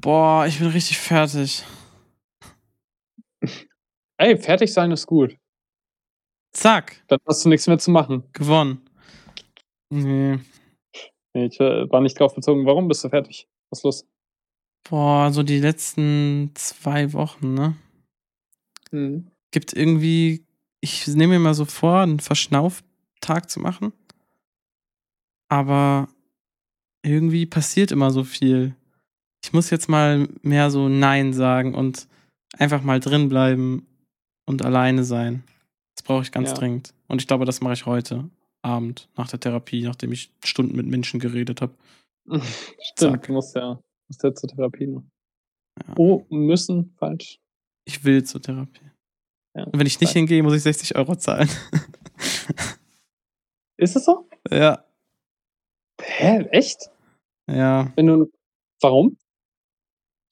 Boah, ich bin richtig fertig. Ey, fertig sein ist gut. Zack, Dann hast du nichts mehr zu machen. gewonnen. Nee. Nee, ich äh, war nicht drauf bezogen. Warum bist du fertig? Was ist los? Boah, so die letzten zwei Wochen, ne? Mhm. Gibt irgendwie, ich nehme mir mal so vor, einen Verschnauftag zu machen. Aber irgendwie passiert immer so viel. Ich muss jetzt mal mehr so Nein sagen und einfach mal drin bleiben und alleine sein. Das brauche ich ganz Ja. dringend. Und ich glaube, das mache ich heute Abend nach der Therapie, nachdem ich Stunden mit Menschen geredet habe. Stimmt, du musst ja, musst ja zur Therapie noch. Ja. Oh, müssen, falsch. Ich will zur Therapie. Ja, Und wenn ich nicht fein. hingehe, muss ich 60 Euro zahlen. Ist es so? ja, Hä, echt? ja. Wenn du. Warum?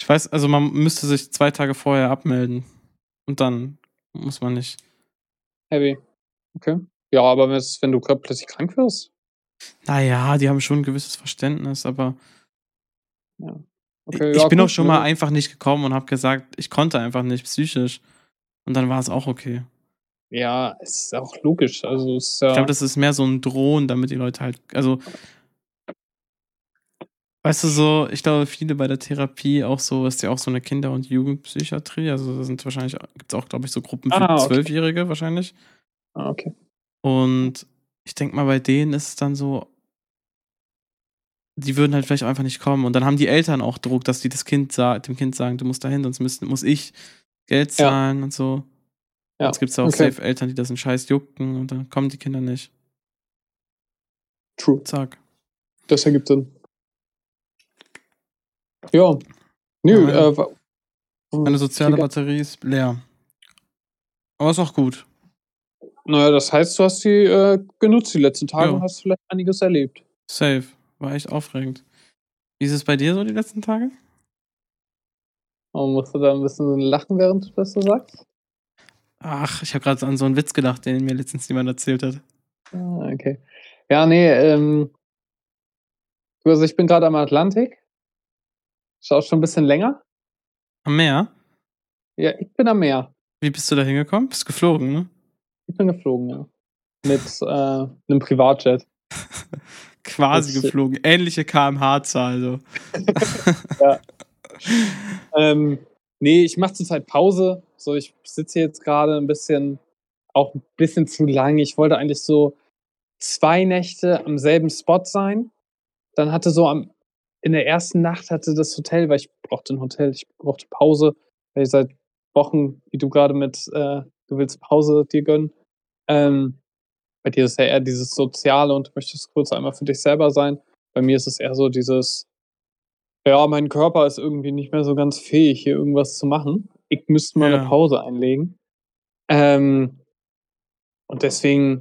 Ich weiß, also man müsste sich zwei Tage vorher abmelden. Und dann muss man nicht. Heavy. Okay. Ja, aber wenn du plötzlich krank wirst? Naja, die haben schon ein gewisses Verständnis, aber Okay, ich ja, bin gut, auch schon ne? mal einfach nicht gekommen und habe gesagt, ich konnte einfach nicht psychisch. Und dann war es auch okay. Ja, es ist auch logisch. Also, es ja. Ich glaube, das ist mehr so ein Drohen, damit die Leute halt, also, weißt du so, ich glaube, viele bei der Therapie auch so, ist ja auch so eine Kinder- und Jugendpsychiatrie, also da sind wahrscheinlich, gibt es auch, glaube ich, so Gruppen für Ah, okay. Zwölfjährige wahrscheinlich. ah, okay. Und ich denke mal, bei denen ist es dann so, die würden halt vielleicht einfach nicht kommen. Und dann haben die Eltern auch Druck, dass die das Kind dem Kind sagen, du musst dahin, sonst müssen, muss ich Geld Ja. zahlen und so. Ja, Jetzt gibt es auch okay. safe Eltern, die das in Scheiß jucken und dann kommen die Kinder nicht. True. Zack. Das ergibt Sinn. Ja. Nö, Ja, äh, wa- Meine soziale. Batterie ist leer. Aber ist auch gut. Naja, das heißt, du hast sie äh, genutzt die letzten Tage Ja. und hast vielleicht einiges erlebt. Safe. War echt aufregend. Wie ist es bei dir so die letzten Tage? Aber musst du da ein bisschen lachen, während du das so sagst? Ach, ich habe gerade an so einen Witz gedacht, den mir letztens jemand erzählt hat. Ah, okay. Ja, nee, ähm. Also ich bin gerade am Atlantik. Schau schon ein bisschen länger. Am Meer? Ja, ich bin am Meer. Wie bist du da hingekommen? Bist geflogen, ne? Ich bin geflogen, ja. Mit äh, einem Privatjet. Quasi Das- geflogen. Ähnliche kmh-Zahl, so. Ähm, nee, ich mache zurzeit Pause. So, ich sitze jetzt gerade ein bisschen, auch ein bisschen zu lang. Ich wollte eigentlich so zwei Nächte am selben Spot sein. Dann hatte so am, in der ersten Nacht hatte das Hotel, weil ich brauchte ein Hotel, ich brauchte Pause, weil ich seit Wochen, wie du gerade mit, äh, du willst Pause dir gönnen. Ähm, bei dir ist ja eher dieses Soziale und du möchtest kurz einmal für dich selber sein. Bei mir ist es eher so dieses, ja, mein Körper ist irgendwie nicht mehr so ganz fähig, hier irgendwas zu machen. Ich müsste mal Ja. eine Pause einlegen. Ähm, und deswegen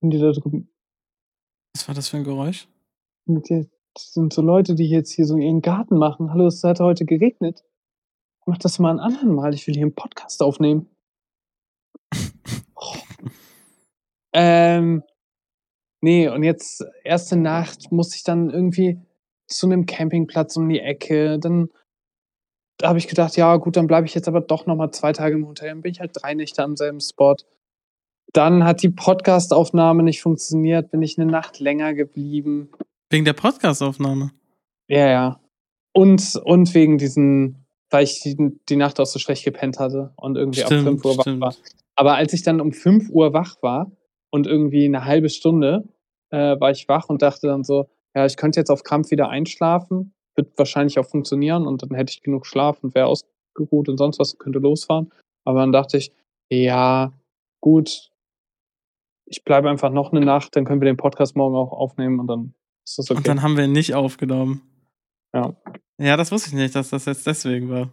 sind die da drüben. Was war das für ein Geräusch? mit dir- Das sind so Leute, die jetzt hier so ihren Garten machen. Hallo, es hat heute geregnet. Mach das mal ein anderen Mal. Ich will hier einen Podcast aufnehmen. Oh. Ähm, nee, und jetzt erste Nacht muss ich dann irgendwie zu einem Campingplatz um die Ecke. Dann da habe ich gedacht, ja gut, dann bleibe ich jetzt aber doch noch mal zwei Tage im Hotel. Dann bin ich halt drei Nächte am selben Spot. Dann hat die Podcastaufnahme nicht funktioniert, bin ich eine Nacht länger geblieben. Wegen der Podcastaufnahme. Ja, ja. Und, und wegen diesen, weil ich die, die Nacht auch so schlecht gepennt hatte und irgendwie ab 5 Uhr wach war. Aber als ich dann um 5 Uhr wach war und irgendwie eine halbe Stunde äh, war ich wach und dachte dann so, ja, ich könnte jetzt auf Krampf wieder einschlafen, wird wahrscheinlich auch funktionieren und dann hätte ich genug Schlaf und wäre ausgeruht und sonst was und könnte losfahren. Aber dann dachte ich, ja, gut, ich bleibe einfach noch eine Nacht, dann können wir den Podcast morgen auch aufnehmen und dann ist das okay. Und dann haben wir ihn nicht aufgenommen. Ja. Ja, das wusste ich nicht, dass das jetzt deswegen war.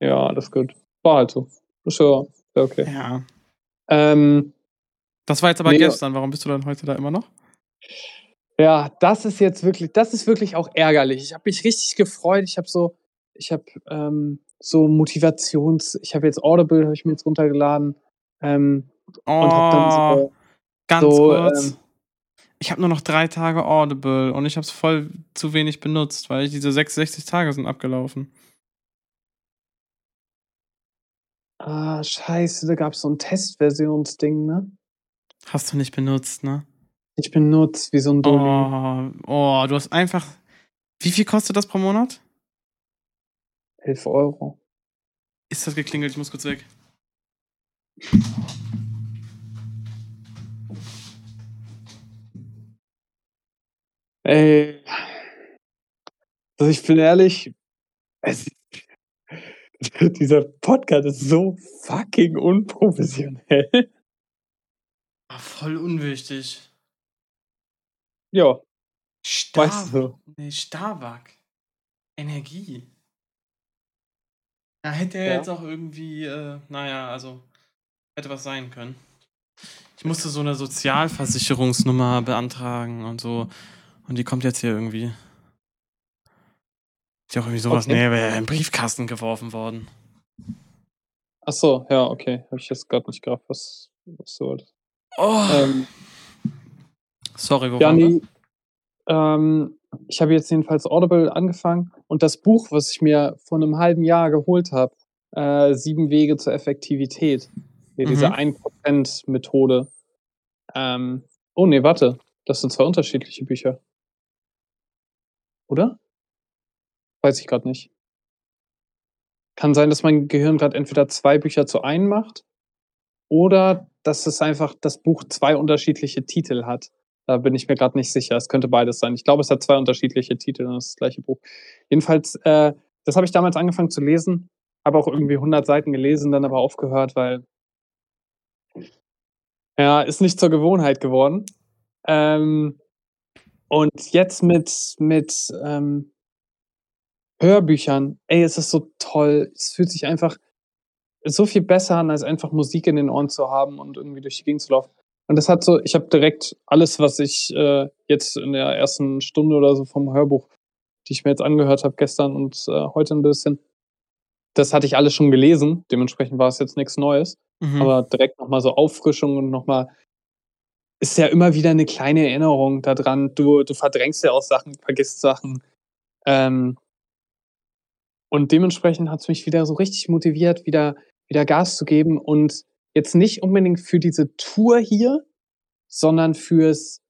Ja, das ist gut. War halt so. Ist ja, ist ja okay. Ja. Ähm, Das war jetzt aber Nee, gestern. Warum bist du dann heute da immer noch? ja, das ist jetzt wirklich, das ist wirklich auch ärgerlich. Ich habe mich richtig gefreut. Ich habe so, ich habe ähm, so Motivations, ich habe jetzt Audible, habe ich mir jetzt runtergeladen ähm, Oh, und habe dann so, ganz so, kurz. ähm, ich habe nur noch drei Tage Audible und ich habe es voll zu wenig benutzt, weil diese 66 Tage sind abgelaufen. Ah, scheiße, da gab es so ein Testversionsding, ne? Hast du nicht benutzt, ne? Ich benutze wie so ein Dulli. Oh, oh, du hast einfach. Wie viel kostet das pro Monat? 11 Euro. Ist das geklingelt? Ich muss kurz weg. Ey. Also ich bin ehrlich, es, dieser Podcast ist so fucking unprofessionell. Ah, voll unwichtig. Ja, Stark. weißt du. Nee, Starbuck. Energie. Ja, hätte er Ja. jetzt auch irgendwie, äh, naja, also hätte was sein können. Ich musste so eine Sozialversicherungsnummer beantragen und so. Und die kommt jetzt hier irgendwie. Ist ja auch irgendwie sowas, Okay. nee, wäre im Briefkasten geworfen worden. Ach so, ja, okay. Habe ich jetzt gerade nicht gerafft, was, was du wolltest. Oh, Ähm, sorry, wo ja, nee. Ähm, ich habe jetzt jedenfalls Audible angefangen und das Buch, was ich mir vor einem halben Jahr geholt habe, äh, Sieben Wege zur Effektivität, hier diese Mhm. 1%-Methode. Ähm, oh nee, warte, das sind zwei unterschiedliche Bücher. Oder? Weiß ich gerade nicht. Kann sein, dass mein Gehirn gerade entweder zwei Bücher zu einem macht oder dass es einfach das Buch zwei unterschiedliche Titel hat. Da bin ich mir gerade nicht sicher. Es könnte beides sein. Ich glaube, es hat zwei unterschiedliche Titel und das das gleiche Buch. Jedenfalls, äh, das habe ich damals angefangen zu lesen, habe auch irgendwie 100 Seiten gelesen, dann aber aufgehört, weil ja, ist nicht zur Gewohnheit geworden. Ähm, und jetzt mit, mit ähm, Hörbüchern, ey, es ist so toll. Es fühlt sich einfach so viel besser an, als einfach Musik in den Ohren zu haben und irgendwie durch die Gegend zu laufen. Und das hat so, ich habe direkt alles, was ich äh, jetzt in der ersten Stunde oder so vom Hörbuch, die ich mir jetzt angehört habe gestern und äh, heute ein bisschen, das hatte ich alles schon gelesen. Dementsprechend war es jetzt nichts Neues. Mhm. Aber direkt nochmal so Auffrischung und nochmal ist ja immer wieder eine kleine Erinnerung daran. Du, du verdrängst ja auch Sachen, vergisst Sachen. Ähm, und dementsprechend hat es mich wieder so richtig motiviert, wieder, wieder Gas zu geben und jetzt nicht unbedingt für diese Tour hier, sondern fürs,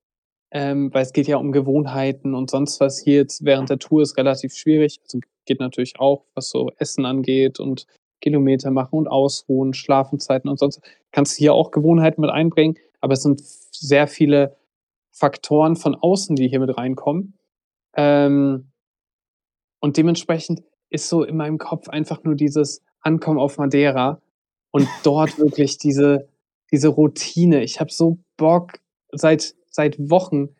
ähm, weil es geht ja um Gewohnheiten und sonst was hier jetzt während der Tour ist relativ schwierig. Also geht natürlich auch, was so Essen angeht und Kilometer machen und ausruhen, Schlafenzeiten und sonst. Kannst du hier auch Gewohnheiten mit einbringen, aber es sind sehr viele Faktoren von außen, die hier mit reinkommen. Ähm, und dementsprechend ist so in meinem Kopf einfach nur dieses Ankommen auf Madeira und dort wirklich diese, diese Routine. Ich habe so Bock seit, seit Wochen,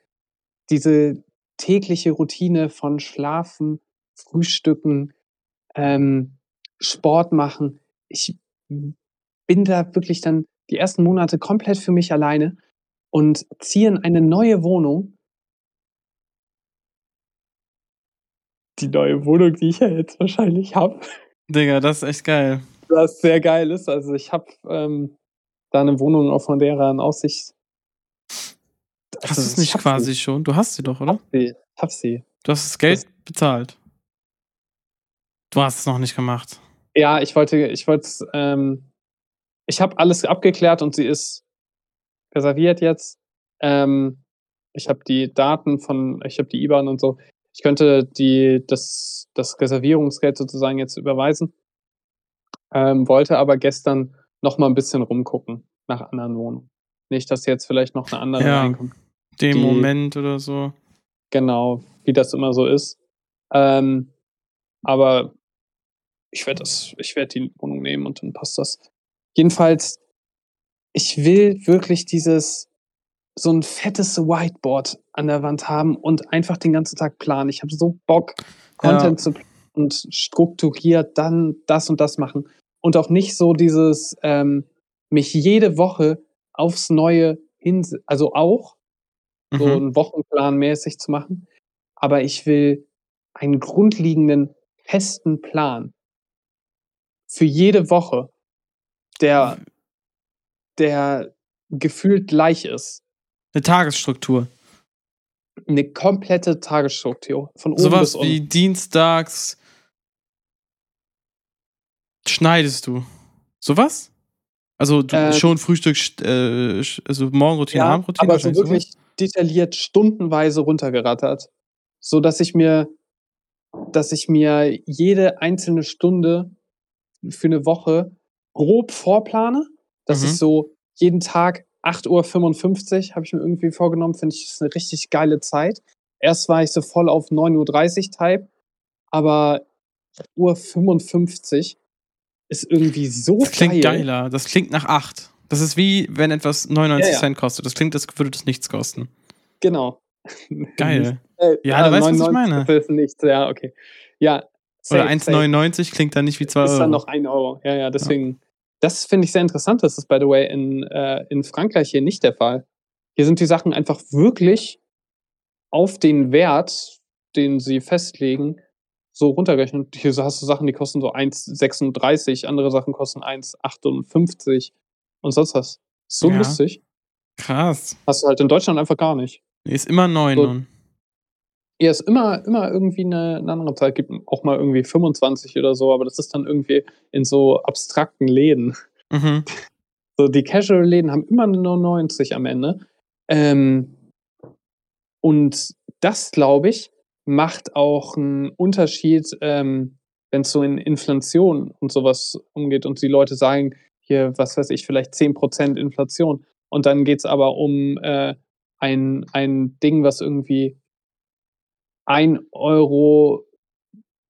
diese tägliche Routine von Schlafen, Frühstücken, ähm, Sport machen. Ich bin da wirklich dann die ersten Monate komplett für mich alleine und ziehe in eine neue Wohnung. Die neue Wohnung, die ich ja jetzt wahrscheinlich habe, Digga, das ist echt geil. was sehr geil ist. Also ich habe ähm, da eine Wohnung auf Madeira in Aussicht. Hast Also du es ich nicht quasi schon? Du hast sie doch, oder? Sie. Hab sie. Du hast das Geld bezahlt. Du hast es noch nicht gemacht. Ja, ich wollte, ich wollte, ähm, ich habe alles abgeklärt und sie ist reserviert jetzt. Ähm, ich habe die Daten von, ich habe die IBAN und so. Ich könnte die, das, das Reservierungsgeld sozusagen jetzt überweisen. Ähm, wollte aber gestern noch mal ein bisschen rumgucken nach anderen Wohnungen. Nicht, dass jetzt vielleicht noch eine andere Ja. reinkommt. Dem Die- Moment oder so. Genau, wie das immer so ist. Ähm, aber ich werde das, ich werde die Wohnung nehmen und dann passt das. Jedenfalls, ich will wirklich dieses so ein fettes Whiteboard an der Wand haben und einfach den ganzen Tag planen. Ich habe so Bock, Content zu planen und strukturiert dann das und das machen. Und auch nicht so dieses, ähm, mich jede Woche aufs Neue hin, also auch, so Mhm. einen Wochenplan mäßig zu machen. Aber ich will einen grundlegenden, festen Plan für jede Woche, der, der gefühlt gleich ist. Eine Tagesstruktur. eine komplette Tagesstruktur. Von oben Sowas bis unten. wie dienstags schneidest du. Sowas? Also du, Äh, schon Frühstück, st- äh, also Morgenroutine, Ja, Abendroutine. aber so wahrscheinlich sowas? wirklich detailliert stundenweise runtergerattert. So dass ich mir, dass ich mir jede einzelne Stunde für eine Woche grob vorplane. Dass Mhm. ich so jeden Tag 8.55 Uhr habe ich mir irgendwie vorgenommen, finde ich, ist eine richtig geile Zeit. Erst war ich so voll auf 9.30 Uhr Type, aber Uhr 55 ist irgendwie so Das klingt geil. geiler. Das klingt nach 8. Das ist wie, wenn etwas 99 Ja, ja. Cent kostet. Das klingt, als würde das nichts kosten. Genau. Geil. Äh, Ja, du weißt, was ich 99 meine. ist nichts, ja, okay. Ja. Oder safe, safe. 1,99 klingt dann nicht wie 2 Ist Euro. dann noch 1 Euro. Ja, ja, deswegen. Das finde ich sehr interessant. Das ist, by the way, in, äh, in Frankreich hier nicht der Fall. Hier sind die Sachen einfach wirklich auf den Wert, den sie festlegen, so runtergerechnet. Hier hast du Sachen, die kosten so 1,36, andere Sachen kosten 1,58 und sonst was. So Ja. lustig. Krass. Hast du halt in Deutschland einfach gar nicht. Nee, Ist immer 9 So. nun. Ja, ist immer, immer irgendwie eine, eine andere Zeit. Gibt auch mal irgendwie 25 oder so, aber das ist dann irgendwie in so abstrakten Läden. Mhm. So, die Casual-Läden haben immer nur 90 am Ende. Ähm, und das, glaube ich, macht auch einen Unterschied, ähm, wenn es so in Inflation und sowas umgeht und die Leute sagen, hier, was weiß ich, vielleicht 10% Inflation. Und dann geht es aber um äh, ein, ein Ding, was irgendwie 1 Euro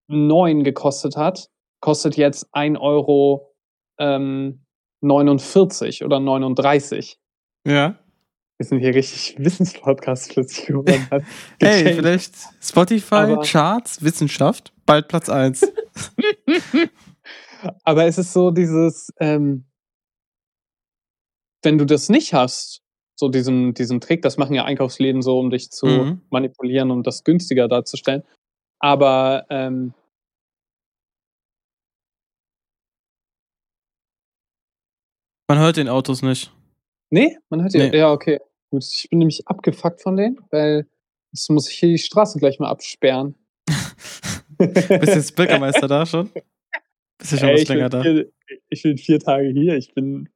9 gekostet hat, kostet jetzt 1 Euro ähm, 49 oder 39. Ja. Wir sind hier richtig Wissenspodcast plötzlich geworden. Hey, vielleicht Spotify, Aber- Charts, Wissenschaft, bald Platz 1. Aber es ist so dieses, ähm, wenn du das nicht hast, so diesen, diesen Trick, das machen ja Einkaufsläden so, um dich zu Mhm. manipulieren, um das günstiger darzustellen. Aber ähm, Man hört den Autos nicht. nee, man hört ja, Nee. ja, okay. Gut, ich bin nämlich abgefuckt von denen, weil jetzt muss ich hier die Straße gleich mal absperren. Bist jetzt Bürgermeister da schon? Bist ja schon Ey, was ich, länger bin da. vier, ich bin vier Tage hier. Ich bin,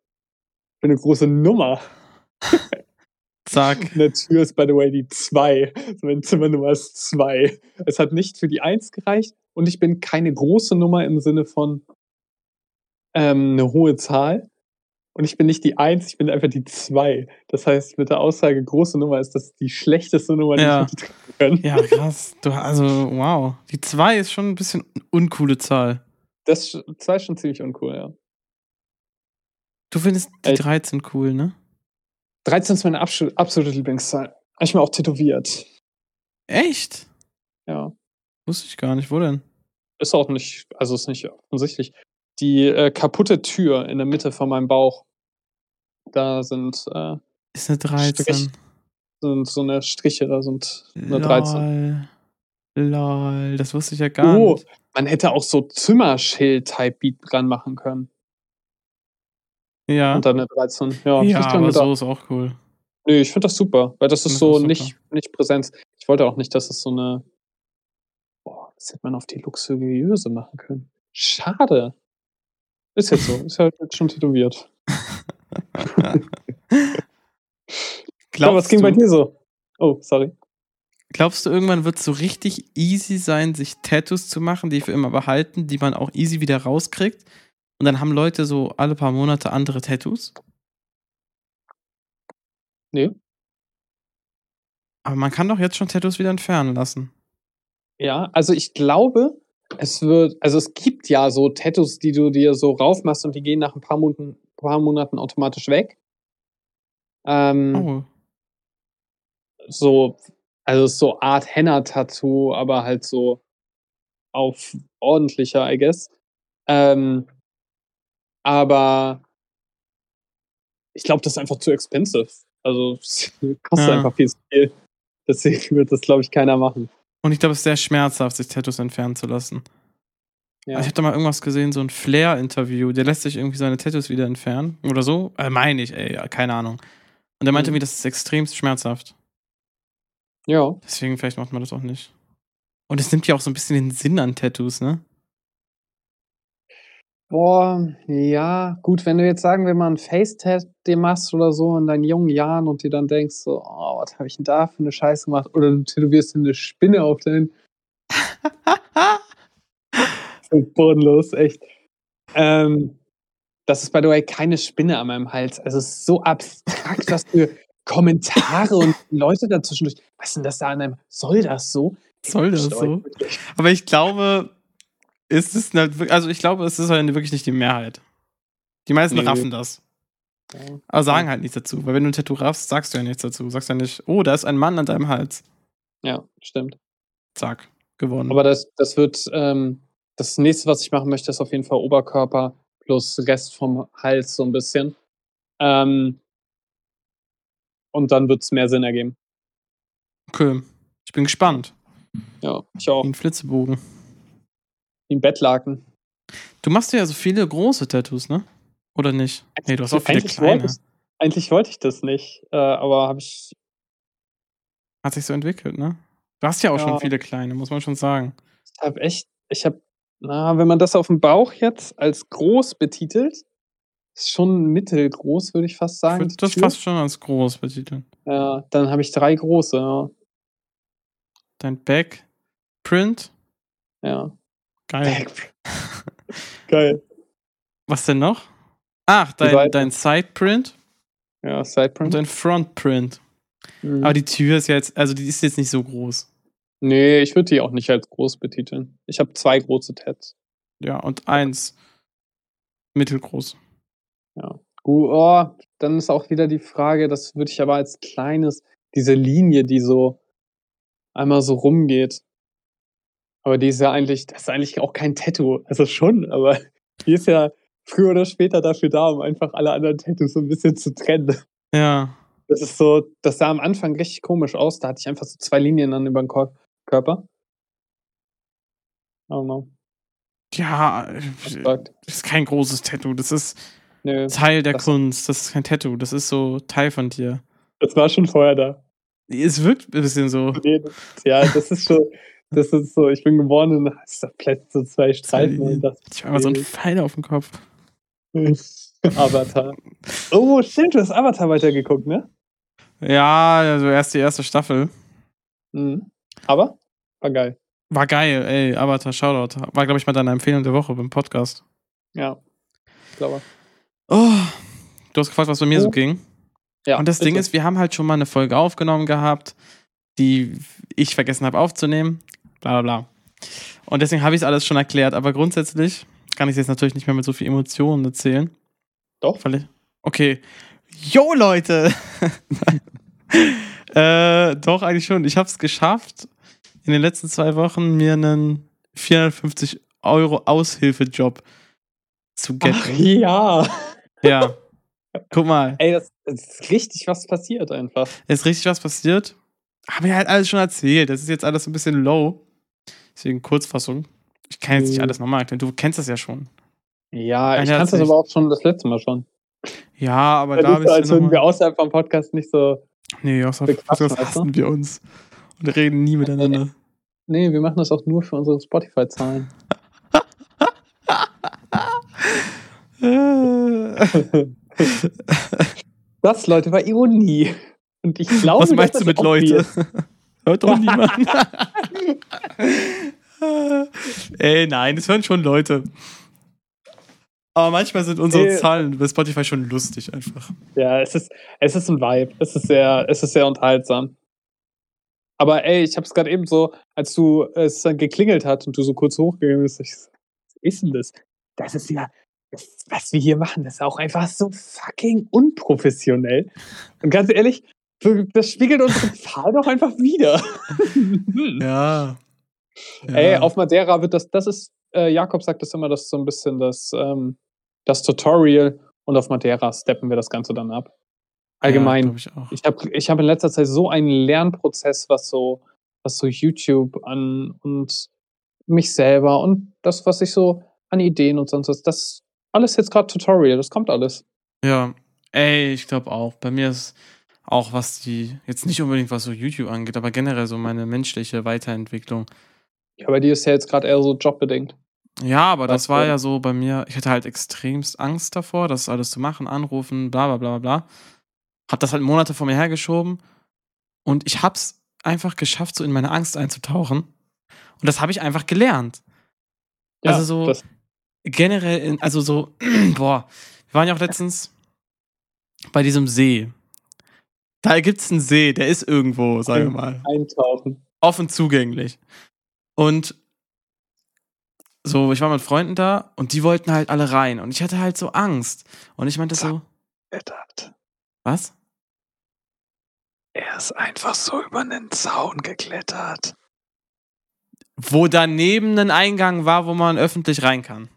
bin eine große Nummer. Zack. In der Tür ist, by the way, die 2. Meine Zimmernummer ist 2. Es hat nicht für die 1 gereicht und ich bin keine große Nummer im Sinne von ähm, eine hohe Zahl. Und ich bin nicht die 1, ich bin einfach die 2. Das heißt, mit der Aussage große Nummer ist das die schlechteste Nummer, die Ja. ich treffen können. Ja, krass. Du, also, wow. Die 2 ist schon ein bisschen uncoole Zahl. Das 2 ist schon ziemlich uncool, ja. Du findest die Echt? 13 cool, ne? 13 ist meine absol- absolute Lieblingszahl. Habe ich mir auch tätowiert. Echt? Ja. Wusste ich gar nicht. Wo denn? Ist auch nicht, also ist nicht offensichtlich. Die äh, kaputte Tür in der Mitte von meinem Bauch. Da sind, äh, Ist eine 13. Strich. sind so eine Striche, da sind eine 13. Lol. Lol. Das wusste ich ja gar Oh, nicht. man hätte auch so Zimmerschild-Type-Beat dran machen können. Ja. Und dann eine 13. Ja, ja, aber gedacht. so ist auch cool. Nee, ich finde das super, weil das ist Das so ist super. nicht, nicht Präsenz. Ich wollte auch nicht, dass es so eine. Boah, das hätte man auf die luxuriöse machen können. Schade. Ist jetzt so. Ist halt jetzt schon tätowiert. Ja, was ging du, bei dir so? Oh, sorry. Glaubst du, irgendwann wird es so richtig easy sein, sich Tattoos zu machen, die für immer behalten, die man auch easy wieder rauskriegt? Und dann haben Leute so alle paar Monate andere Tattoos? Nee. Aber man kann doch jetzt schon Tattoos wieder entfernen lassen. Ja, also ich glaube, es wird, also es gibt ja so Tattoos, die du dir so raufmachst und die gehen nach ein paar Monaten, paar Monaten automatisch weg. Ähm, Oh. so, also so Art Henna-Tattoo, aber halt so auf ordentlicher, I guess. Ähm, aber ich glaube, das ist einfach zu expensive. Also es kostet Ja. einfach viel zu viel. Deswegen wird das, glaube ich, keiner machen. Und ich glaube, es ist sehr schmerzhaft, sich Tattoos entfernen zu lassen. Ja. Also ich habe da mal irgendwas gesehen, so ein Flair-Interview, der lässt sich irgendwie seine Tattoos wieder entfernen. Oder so. Äh, meine ich, ey, ja, keine Ahnung. Und der meinte Mhm. mir, das ist extremst schmerzhaft. Ja. Deswegen vielleicht macht man das auch nicht. Und es nimmt ja auch so ein bisschen den Sinn an Tattoos, ne? Boah, ja, gut, wenn du jetzt sagen wir mal ein Face-Tat dir machst oder so in deinen jungen Jahren und dir dann denkst so, oh, was habe ich denn da für eine Scheiße gemacht? Oder du tätowierst dir eine Spinne auf dein so bodenlos, echt. Ähm, das ist by the way keine Spinne an meinem Hals. Also es ist so abstrakt, was für Kommentare und Leute dazwischendurch. Was ist denn das da an einem? Soll das so? Soll das so? Aber ich glaube, ist es eine, also ich glaube, es ist halt wirklich nicht die Mehrheit. Die meisten Nee. raffen das. Aber sagen halt nichts dazu. Weil wenn du ein Tattoo raffst, sagst du ja nichts dazu. Sagst ja nicht, oh, da ist ein Mann an deinem Hals. Ja, stimmt. Zack, gewonnen. Aber das, das wird, ähm, das nächste, was ich machen möchte, ist auf jeden Fall Oberkörper plus Rest vom Hals so ein bisschen. Ähm, und dann wird es mehr Sinn ergeben. okay. Ich bin gespannt. Ja, ich auch. Ein Flitzebogen. Wie ein Bettlaken. Du machst ja so viele große Tattoos, ne? Oder nicht? Nee, du hast auch viele Eigentlich kleine. wollte, ich, eigentlich wollte ich das nicht, äh, aber habe ich. Hat sich so entwickelt, ne? Du hast ja auch Ja. schon viele kleine, muss man schon sagen. Ich habe echt, ich habe, na, wenn man das auf dem Bauch jetzt als groß betitelt, ist schon mittelgroß, würde ich fast Ich sagen. die das fast schon als groß betiteln. Ja, dann habe ich drei große, ja. Dein Backprint. ja. Geil. Geil. Was denn noch? Ach, dein, dein Sideprint Ja, und Sideprint. dein Frontprint. Mhm. Aber die Tür ist ja jetzt, also die ist jetzt nicht so groß. Nee, ich würde die auch nicht als groß betiteln. Ich habe zwei große Tats. Ja, und eins mittelgroß. Gut, oh, dann ist auch wieder die Frage, das würde ich aber als kleines, diese Linie, die so einmal so rumgeht. Aber die ist ja eigentlich, das ist eigentlich auch kein Tattoo. Also schon, aber die ist ja früher oder später dafür da, um einfach alle anderen Tattoos so ein bisschen zu trennen. Ja. Das ist so, das sah am Anfang richtig komisch aus. Da hatte ich einfach so zwei Linien dann über den Kor Körper. I don't know. Ja, das ist kein großes Tattoo. Das ist Nö, Teil der Das- Kunst. Das ist kein Tattoo. Das ist so Teil von dir. das war schon vorher da. Es wirkt ein bisschen so. Nee, das- Ja, das ist schon, das ist so, ich bin geboren und hast da plötzlich so zwei Streifen und das Ich habe mal so einen Pfeil auf dem Kopf. Avatar. Oh, stimmt, du hast Avatar weitergeguckt, ne? Ja, also erst die erste Staffel. Mhm. Aber war geil. War geil, ey. Avatar Shoutout. War, glaube ich, mal deine Empfehlung der Woche beim Podcast. Ja. Ich glaube. Oh, du hast gefragt, was bei mir so Oh. ging. Ja, Und das Ding bitte. ist, wir haben halt schon mal eine Folge aufgenommen gehabt, die ich vergessen habe aufzunehmen. Bla bla bla. Und deswegen habe ich es alles schon erklärt. Aber grundsätzlich kann ich es jetzt natürlich nicht mehr mit so viel Emotionen erzählen. Doch. Okay. Yo, Leute! äh, doch, eigentlich schon. Ich habe es geschafft, in den letzten zwei Wochen mir einen 450 Euro Aushilfejob zu Ach getten. ja. Ja. Guck mal. Ey, das, das ist richtig was passiert einfach. ist richtig was passiert. Habe ich halt alles schon erzählt. Das ist jetzt alles ein bisschen low. Deswegen Kurzfassung. Ich kann jetzt nicht Mhm. alles nochmal erklären. Du kennst das ja schon. Ja, Einer ich kannte das aber auch schon das letzte Mal schon. Ja, aber da ist habe so, ich als würden wir außerhalb vom Podcast nicht so. Nee, außer wir quatschen, Podcast du? hassen wir uns. Und reden nie miteinander. Nee, wir machen das auch nur für unsere Spotify-Zahlen. Das, Leute, war Ironie. Und ich glaube, Was meinst du mit Leute? Hört doch niemand. Ey, nein, das hören schon Leute. Aber manchmal sind unsere Nee. Zahlen bei Spotify schon lustig einfach. Ja, es ist, es ist ein Vibe. Es ist sehr, es ist sehr unterhaltsam. Aber ey, ich hab's gerade eben so, als du es dann geklingelt hat und du so kurz hochgegangen bist, ich was ist denn das? Das ist ja, das, was wir hier machen, das ist auch einfach so fucking unprofessionell. Und ganz ehrlich, das spiegelt unsere Zahl doch einfach wieder. Ja. Ey, auf Madeira wird das, das ist, äh, Jakob sagt das immer, das ist so ein bisschen das, ähm, das Tutorial und auf Madeira steppen wir das Ganze dann ab. Allgemein. Ja, ich auch. Ich habe ich hab in letzter Zeit so einen Lernprozess, was so, was so YouTube an und mich selber und das, was ich so an Ideen und sonst was, das alles jetzt gerade Tutorial, das kommt alles. Ja, ey, ich glaube auch. Bei mir ist Auch was die, jetzt nicht unbedingt was so YouTube angeht, aber generell so meine menschliche Weiterentwicklung. Ja, aber die ist ja jetzt gerade eher so jobbedingt. Ja, aber das Was war ja so bei mir, ich hatte halt extremst Angst davor, das alles zu machen, anrufen, bla bla bla bla. Hab das halt Monate vor mir hergeschoben und ich hab's einfach geschafft, so in meine Angst einzutauchen. Und das habe ich einfach gelernt. Also so- das, Generell, in, also so, boah, wir waren ja auch letztens bei diesem See. Da gibt's einen See, der ist irgendwo, sagen wir mal. Eintauchen. offen zugänglich. Und so, ich war mit Freunden da und die wollten halt alle rein. Und ich hatte halt so Angst. Und ich meinte so, Geklettert. was? Er ist einfach so über einen Zaun geklettert. Wo daneben ein Eingang war, wo man öffentlich rein kann.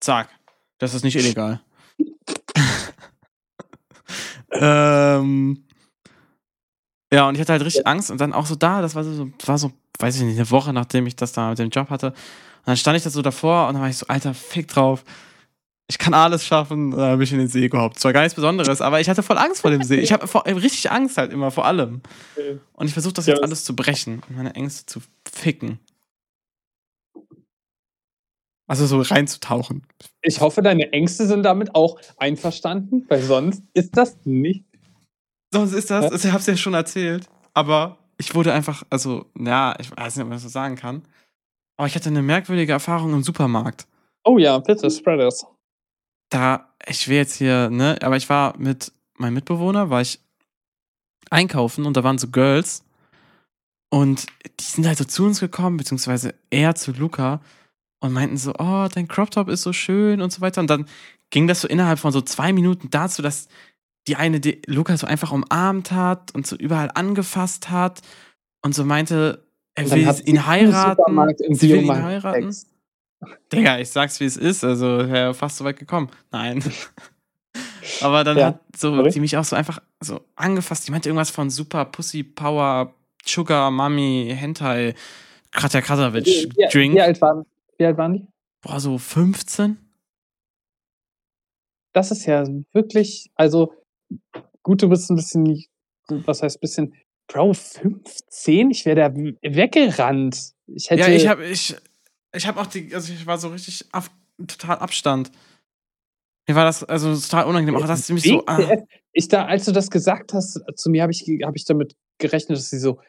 Zack. Das ist nicht illegal. ähm, ja, und ich hatte halt richtig Angst und dann auch so da, das war so, war so, weiß ich nicht, eine Woche nachdem ich das da mit dem Job hatte. Und dann stand ich da so davor und dann war ich so, Alter, fick drauf. Ich kann alles schaffen, dann bin ich in den See gehoppt. Zwar gar nichts Besonderes, aber ich hatte voll Angst vor dem See. Ich habe vor- richtig Angst halt immer vor allem. Und ich versuche das jetzt alles zu brechen und meine Ängste zu ficken. Also so reinzutauchen. Ich hoffe, deine Ängste sind damit auch einverstanden, weil sonst ist das nicht. Sonst ist das, ich hab's ja schon erzählt, aber ich wurde einfach, also, ja, ich weiß nicht, ob man das so sagen kann, aber ich hatte eine merkwürdige Erfahrung im Supermarkt. Oh ja, bitte, Spreaders. Da, ich will jetzt hier, ne, aber ich war mit meinem Mitbewohner, war ich einkaufen und da waren so Girls und die sind halt so zu uns gekommen, beziehungsweise er zu Luca und meinten so, oh, dein Crop Top ist so schön und so weiter. Und dann ging das so innerhalb von so zwei Minuten dazu, dass die eine die Luca so einfach umarmt hat und so überall angefasst hat und so meinte, er will ihn heiraten. Sie will ihn heiraten. Sex. Digga, ich sag's wie es ist, also wäre fast so weit gekommen. Nein. Aber dann Ja, hat so sorry. die mich auch so einfach so angefasst. Die meinte irgendwas von Super Pussy Power Sugar Mami Hentai Katja wie, Drink. wie, alt waren, wie alt waren die? Boah, so 15? Das ist ja wirklich, also gut, du bist ein bisschen, was heißt bisschen, Bro, 15? Ich wäre da weggerannt. Ich hätte, Ja, ich habe ich ich habe auch die also ich war so richtig auf total Abstand. Mir war das also total unangenehm, auch dass sie mich so ah, ich da, als du das gesagt hast, zu mir habe ich, hab ich damit gerechnet, dass sie so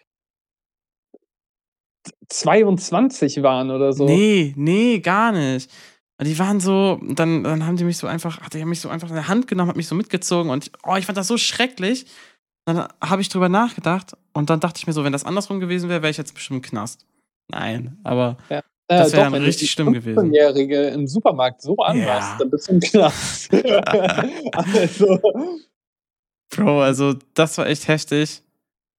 22 waren oder so. Nee, nee, gar nicht. Die waren so, dann, dann haben die mich so einfach, ach, die haben mich so einfach in der Hand genommen, hat mich so mitgezogen und ich, oh, ich fand das so schrecklich. Dann habe ich drüber nachgedacht und dann dachte ich mir so, wenn das andersrum gewesen wäre, wäre ich jetzt bestimmt im Knast. Nein, aber Äh, das wäre dann wenn du richtig schlimm gewesen. 15-Jährige im Supermarkt so anmachst, Ja. dann bist du im Knast. also, Bro, also das war echt heftig.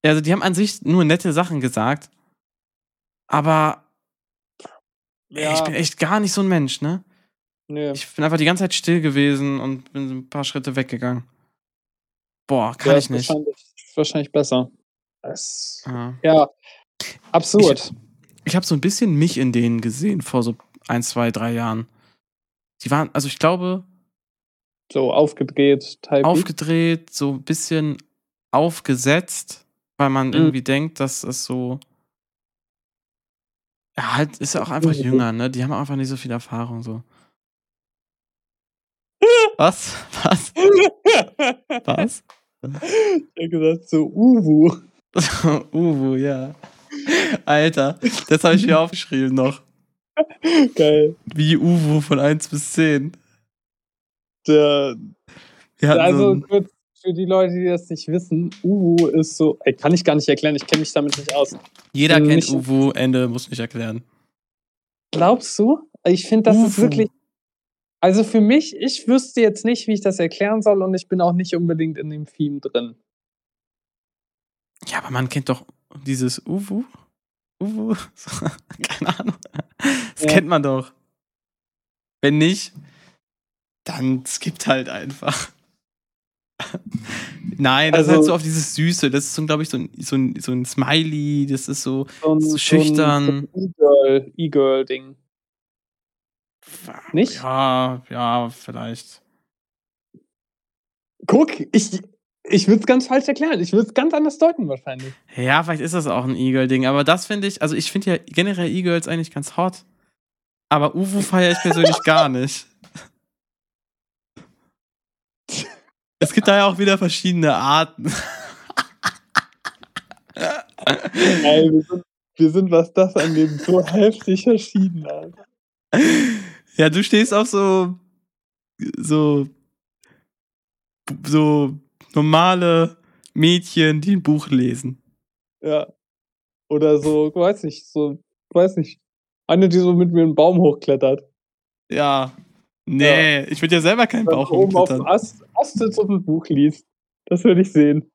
Ja, Also die haben an sich nur nette Sachen gesagt, aber ey, ich Ja. bin echt gar nicht so ein Mensch, ne? Nö. Ich bin einfach die ganze Zeit still gewesen und bin so ein paar Schritte weggegangen. Boah, kann Ja, ich nicht. Wahrscheinlich, wahrscheinlich besser. Das, Ja. ja, absurd. Ich habe so ein bisschen mich in denen gesehen vor so ein, zwei, drei Jahren. Die waren, also ich glaube, so aufgedreht, Type aufgedreht, so ein bisschen aufgesetzt, weil man Mhm. irgendwie denkt, dass es so. Ja, halt, ist ja auch einfach Mhm. jünger, ne? Die haben einfach nicht so viel Erfahrung, so. Was? Was? Was? Ich hab gesagt, so Uwu. Uwu, ja. Alter, das habe ich mir aufgeschrieben noch. Geil. Wie Uwu von 1 bis 10. Der, so also ein, kurz für die Leute, die das nicht wissen, Uwu ist so, ey, kann ich gar nicht erklären, ich kenne mich damit nicht aus. jeder kennt Uwu, Ende muss nicht erklären. Glaubst du? Ich finde, das ist Uwu. wirklich. Also für mich, ich wüsste jetzt nicht, wie ich das erklären soll und ich bin auch nicht unbedingt in dem Theme drin. Ja, aber man kennt doch dieses Uwu. Uwu? Keine Ahnung. Das Ja. kennt man doch. Wenn nicht, dann skippt halt einfach. Nein, das ist Also- halt so auf dieses Süße. Das ist so, glaube ich, so ein, so, ein, so ein Smiley. Das ist so. So ein, So schüchtern. So E-Girl-Ding. Nicht? Ja, ja, vielleicht. Guck, ich, Ich würde es ganz falsch erklären. Ich würde es ganz anders deuten wahrscheinlich. Ja, vielleicht ist das auch ein E-Girl-Ding, aber das finde ich, also ich finde ja generell E-Girls eigentlich ganz hot. Aber Uwu feiere ich persönlich gar nicht. Es gibt da ja auch wieder verschiedene Arten. Ey, wir, sind, wir sind, was das angeht, so heftig verschieden, Alter. Ja, du stehst auf so, so, so normale Mädchen, die ein Buch lesen. Ja. Oder so, ich weiß nicht, so, ich weiß nicht. Eine, die so mit mir einen Baum hochklettert. Ja. Nee, ja. ich würde ja selber keinen Bauch oben auf dem Ast, Ast sitzt und ein Buch liest. Das würde ich sehen.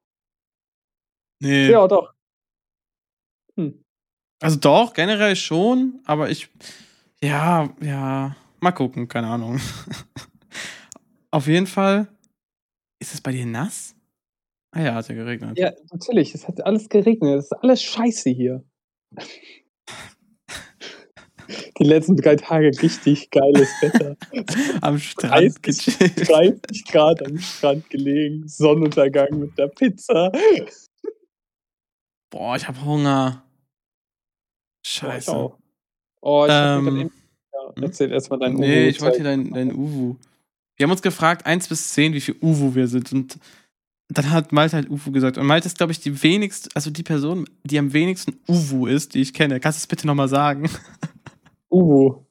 Nee. Ja, doch. Hm. Also doch, generell schon, aber ich. Ja, ja. Mal gucken, keine Ahnung. Auf jeden Fall. Ist es bei dir nass? Ah ja, hat ja geregnet. Ja, natürlich. Es hat alles geregnet. Es ist alles scheiße hier. Die letzten drei Tage richtig geiles Wetter. am Strand 30, 30 Grad am Strand gelegen, Sonnenuntergang mit der Pizza. Boah, ich hab Hunger. Scheiße. Oh, oh ich ähm, ja, erzähl erstmal deinen Nee, Uwu ich wollte dir deinen dein Uwu. Wir haben uns gefragt, 1 bis 10, wie viel Uwu wir sind. Und dann hat Malte halt Uwu gesagt. Und Malte ist, glaube ich, die wenigste, also die Person, die am wenigsten Uwu ist, die ich kenne. Kannst du es bitte nochmal sagen? Uwu.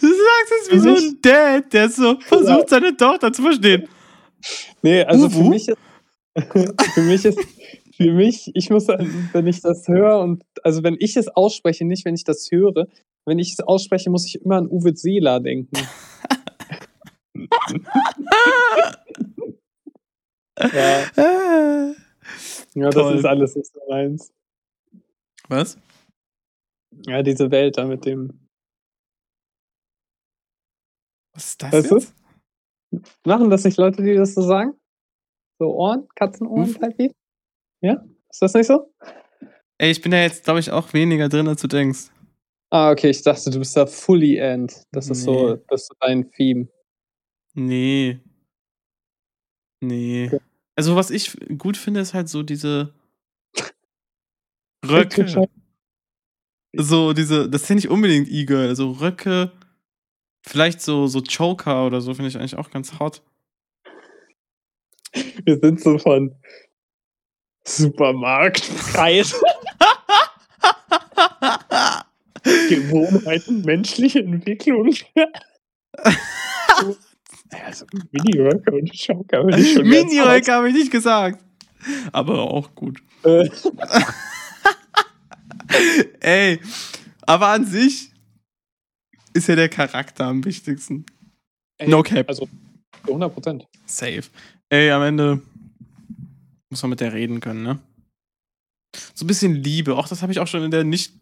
Du sagst es wie so ein Dad, der so versucht, seine Tochter zu verstehen. Nee, also für mich ist, für mich ist, für mich, ich muss, wenn ich das höre und, also wenn ich es ausspreche, nicht wenn ich das höre, wenn ich es ausspreche, muss ich immer an Uwe Seeler denken. ja. Ja, das ist alles nicht so meins. Was? Ja, diese Welt da mit dem. Was ist das weißt jetzt? Du? Machen das nicht Leute, die das so sagen? So Ohren, Katzenohren, type Ja? Ist das nicht so? Ey, ich bin da jetzt, glaube ich, auch weniger drin, als du denkst. Ah, okay, ich dachte, du bist da fully end. Das ist nee. so, das ist dein Theme. Nee. Nee. Okay. Also, was ich gut finde, ist halt so diese Röcke. So, diese, das ja nicht unbedingt E-Girl, also Röcke, vielleicht so, so Choker oder so, finde ich eigentlich auch ganz hot. Wir sind so von Supermarktpreis. Gewohnheiten, menschliche Entwicklung. Also Mini-Röcke und Schocker habe ich schon Mini-Röcke habe ich nicht gesagt. Aber auch gut. Äh. Ey, aber an sich ist ja der Charakter am wichtigsten. Ey, no cap. Also 100 Prozent. Safe. Ey, am Ende muss man mit der reden können, ne? So ein bisschen Liebe. Auch das habe ich auch schon in der nicht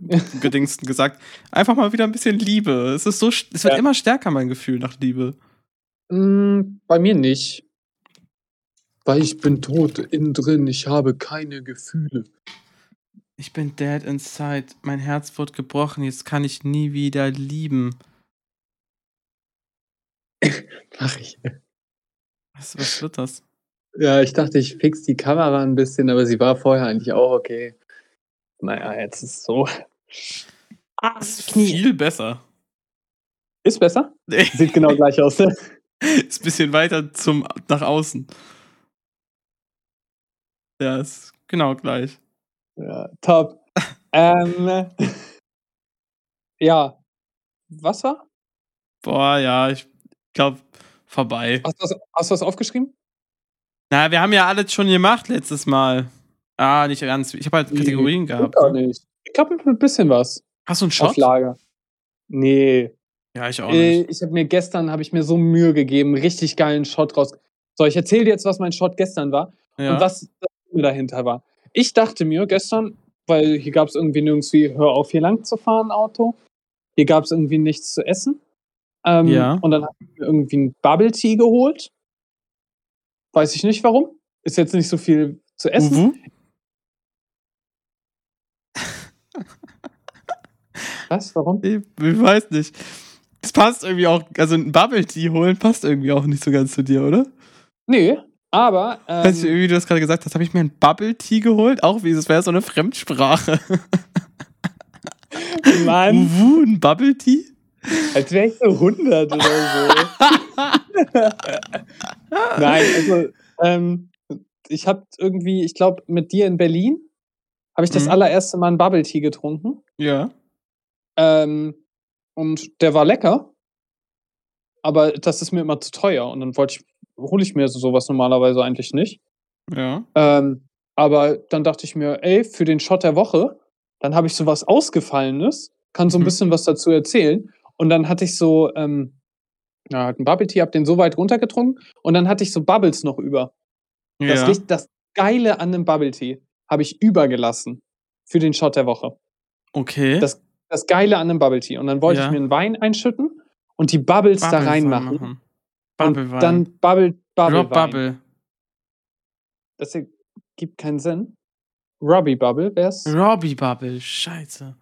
gedingsten gesagt. Einfach mal wieder ein bisschen Liebe. Es ist so, es wird ja. immer stärker, mein Gefühl nach Liebe. Mm, bei mir nicht. Weil ich bin tot innen drin, ich habe keine Gefühle. Ich bin dead inside. Mein Herz wird gebrochen. Jetzt kann ich nie wieder lieben. Mach ich. Was, was wird das? Ja, ich dachte, ich fix die Kamera ein bisschen, aber sie war vorher eigentlich auch okay. Naja, jetzt ist es so. Ah, ist viel besser. Ist besser? Sieht genau gleich aus. ist ein bisschen weiter zum, nach außen. Ja, ist genau gleich. Ja, top. ähm, ja. Was war? Boah, ja, ich glaube, vorbei. Hast du, was, hast du was aufgeschrieben? Na, wir haben ja alles schon gemacht letztes Mal. Ah, nicht ganz. Ich habe halt Kategorien nee, gehabt. Gar nicht. Ich habe ein bisschen was. Hast du einen Shot? Auf Lager. Nee. Ja, ich auch äh, nicht. Ich habe mir gestern, habe ich mir so Mühe gegeben, richtig geilen Shot raus. So, ich erzähle dir jetzt, was mein Shot gestern war ja. und was dahinter war. Ich dachte mir gestern, weil hier gab es irgendwie nirgendwie, hör auf, hier lang zu fahren, Auto. Hier gab es irgendwie nichts zu essen. Ähm, ja. Und dann habe ich mir irgendwie ein Bubble Tea geholt. Weiß ich nicht warum. Ist jetzt nicht so viel zu essen. Mhm. Was? Warum? Ich, ich, weiß nicht. Das passt irgendwie auch, also ein Bubble Tea holen passt irgendwie auch nicht so ganz zu dir, oder? Nee, aber. Ähm, weißt du, wie du das gerade gesagt hast, habe ich mir ein Bubble Tea geholt, auch wie es wäre so eine Fremdsprache. Mann. Uwu, ein Bubble Tea? Als wäre ich so 100 oder so. Nein, also ähm, ich habe irgendwie, ich glaube, mit dir in Berlin habe ich das Mhm. allererste Mal einen Bubble Tea getrunken. Ja. Ähm, und der war lecker. Aber das ist mir immer zu teuer. Und dann wollte ich, hole ich mir sowas normalerweise eigentlich nicht. Ja. Ähm, aber dann dachte ich mir, ey, für den Shot der Woche, dann habe ich sowas Ausgefallenes, kann so ein Mhm. bisschen was dazu erzählen. Und dann hatte ich so, ähm, ja, halt einen Bubble Tea, hab den so weit runtergetrunken und dann hatte ich so Bubbles noch über. Das, ja. Richt- das Geile an einem Bubble Tea habe ich übergelassen für den Shot der Woche. Okay. Das- Das Geile an einem Bubble Tea. Und dann wollte Ja. ich mir einen Wein einschütten und die Bubbles da Bubble reinmachen. machen. Bubble dann Bubble, Bubble. Rob Wein. Bubble. Das ergibt keinen Sinn. Robbie Bubble wär's. Robbie Bubble. Scheiße.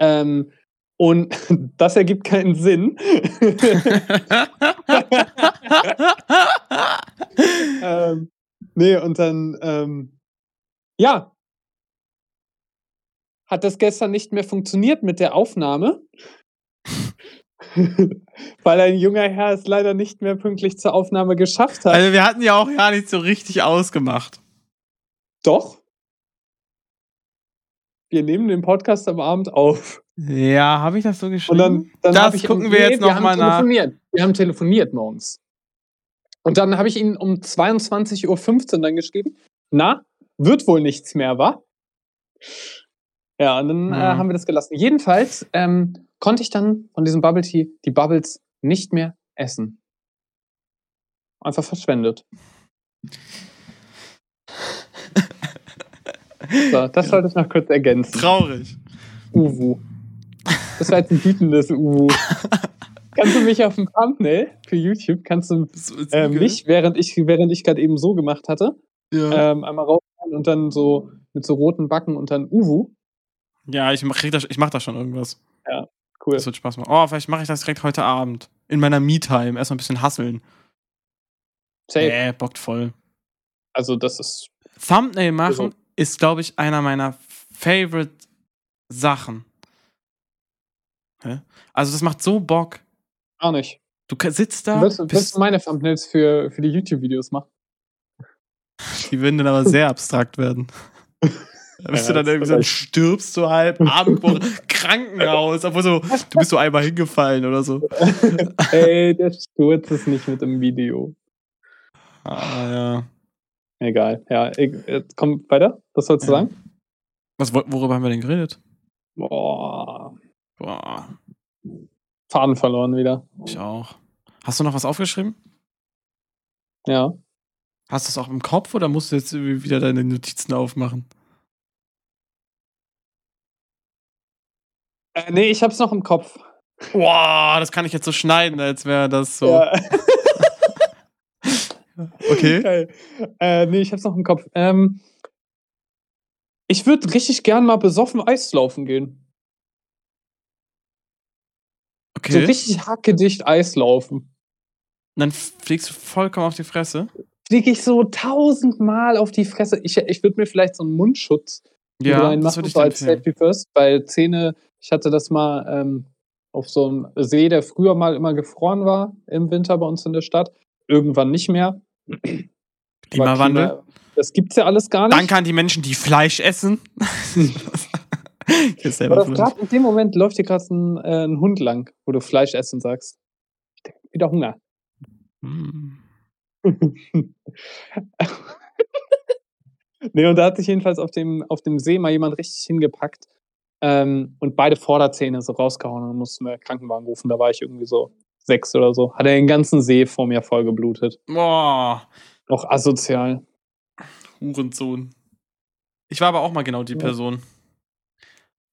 Ähm, und das ergibt keinen Sinn. ähm, nee, und dann, ähm, ja, hat das gestern nicht mehr funktioniert mit der Aufnahme. Weil ein junger Herr es leider nicht mehr pünktlich zur Aufnahme geschafft hat. also wir hatten ja auch gar nicht so richtig ausgemacht. Doch. Wir nehmen den Podcast am Abend auf. Ja, habe ich das so Und geschrieben? dann, dann Das gucken wir jetzt noch haben mal nach. telefoniert. Wir haben telefoniert morgens. Und dann habe ich ihn um 22.15 Uhr dann geschrieben. Na, wird wohl nichts mehr, wa? Ja, und dann äh, haben wir das gelassen. Jedenfalls ähm, konnte ich dann von diesem Bubble Tea die Bubbles nicht mehr essen. Einfach verschwendet. So, das sollte ich noch kurz ergänzen. Traurig. Uwu. Das war jetzt ein wütendes Uwu. kannst du mich auf dem Thumbnail für YouTube, kannst du äh, mich, während ich, während ich gerade eben so gemacht hatte, Ja, ähm, einmal rausfahren und dann so mit so roten Backen und dann Uwu. ja ich, mach, das, ich mach da schon irgendwas. Cool. Das wird Spaß machen. Oh, vielleicht mache ich das direkt heute Abend. In meiner Me-Time. Erstmal ein bisschen hasseln. Safe. Äh, bockt voll. Also das ist. Thumbnail machen Also- ist, glaube ich, einer meiner favorite Sachen. Hä? Also, das macht so Bock. Auch nicht. Du sitzt da, Willst, du- willst du meine Thumbnails für, für die YouTube-Videos machen? die würden dann aber sehr abstrakt werden. Da bist Ja, du dann irgendwie so, stirbst du halb, Abendwoche, Krankenhaus, obwohl so, du bist so einmal hingefallen oder so. Ey, der Sturz ist nicht mit im Video. Ah, ja. Egal. Ja, ich, komm weiter. Was sollst du Ja. sagen? Was, wo- worüber haben wir denn geredet? Boah. Boah, Faden verloren wieder. ich auch. Hast du noch was aufgeschrieben? Ja. Hast du es auch im Kopf oder musst du jetzt wieder deine Notizen aufmachen? Äh, nee, ich hab's noch im Kopf. Boah, das kann ich jetzt so schneiden, als wäre das so. Ja. Okay. Geil. Äh, nee, ich hab's noch im Kopf. Ähm, ich würde richtig gern mal besoffen Eislaufen gehen. So Okay. richtig hackedicht Eislaufen. Und dann fliegst du vollkommen auf die Fresse. Fliege ich so tausendmal auf die Fresse. Ich, ich würde mir vielleicht so einen Mundschutz Ja, reinmachen, so als. Safety First, weil Zähne, ich hatte das mal ähm, auf so einem See, der früher mal immer gefroren war im Winter bei uns in der Stadt. Irgendwann nicht mehr. Klimawandel. Klima- Das gibt's ja alles gar nicht. Danke an die Menschen, die Fleisch essen. Aber das in dem Moment läuft dir gerade ein, äh, ein Hund lang, wo du Fleisch essen sagst. Wieder Hunger. Mm. nee, und da hat sich jedenfalls auf dem, auf dem See mal jemand richtig hingepackt ähm, und beide Vorderzähne so rausgehauen und mussten wir Krankenwagen rufen. Da war ich irgendwie so sechs oder so. Hat er den ganzen See vor mir voll geblutet. Boah, Auch asozial. Hurensohn. Ich war aber auch mal genau die Ja. Person.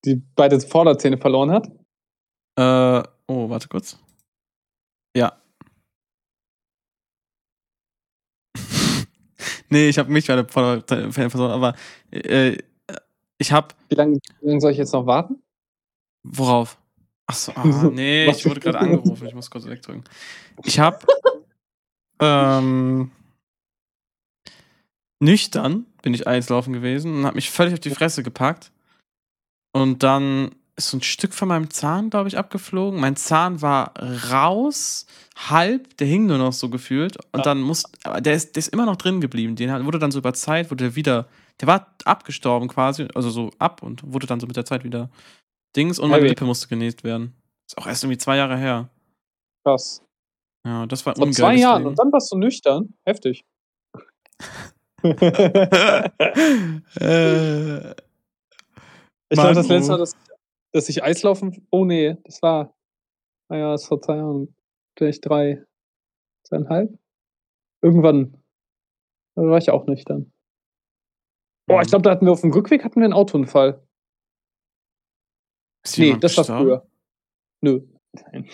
Die beide Vorderzähne verloren hat. Äh, oh, warte kurz. Ja. nee, ich habe mich bei der Person, aber äh, ich habe Wie lange wie soll ich jetzt noch warten? worauf? Achso, ah, nee, ich wurde gerade angerufen. Ich muss kurz wegdrücken. Ich habe ähm, nüchtern bin ich Eislaufen gewesen und habe mich völlig auf die Fresse gepackt. Und dann ist so ein Stück von meinem Zahn, glaube ich, abgeflogen. Mein Zahn war raus, halb, der hing nur noch so gefühlt. Und Ja. dann muss, aber der ist, der ist immer noch drin geblieben. Den hat- wurde dann so über Zeit, wurde der wieder, der war abgestorben quasi, also so ab und wurde dann so mit der Zeit wieder Dings und meine Heavy. Lippe musste genäht werden. Ist auch erst irgendwie zwei Jahre her. Krass. Ja, das war Vor ungeil. zwei Jahren deswegen. und dann warst du nüchtern. Heftig. äh, Ich glaube, das letzte. Mal, dass, dass ich Eislaufen. Oh nee, das war. Naja, das vor zwei Jahren. Vielleicht drei, zweieinhalb. Irgendwann. Da war ich auch nüchtern. Boah, ich glaube, da hatten wir auf dem Rückweg hatten wir einen Autounfall. Ist Nee, das war gestorben? früher. Nö. Nein.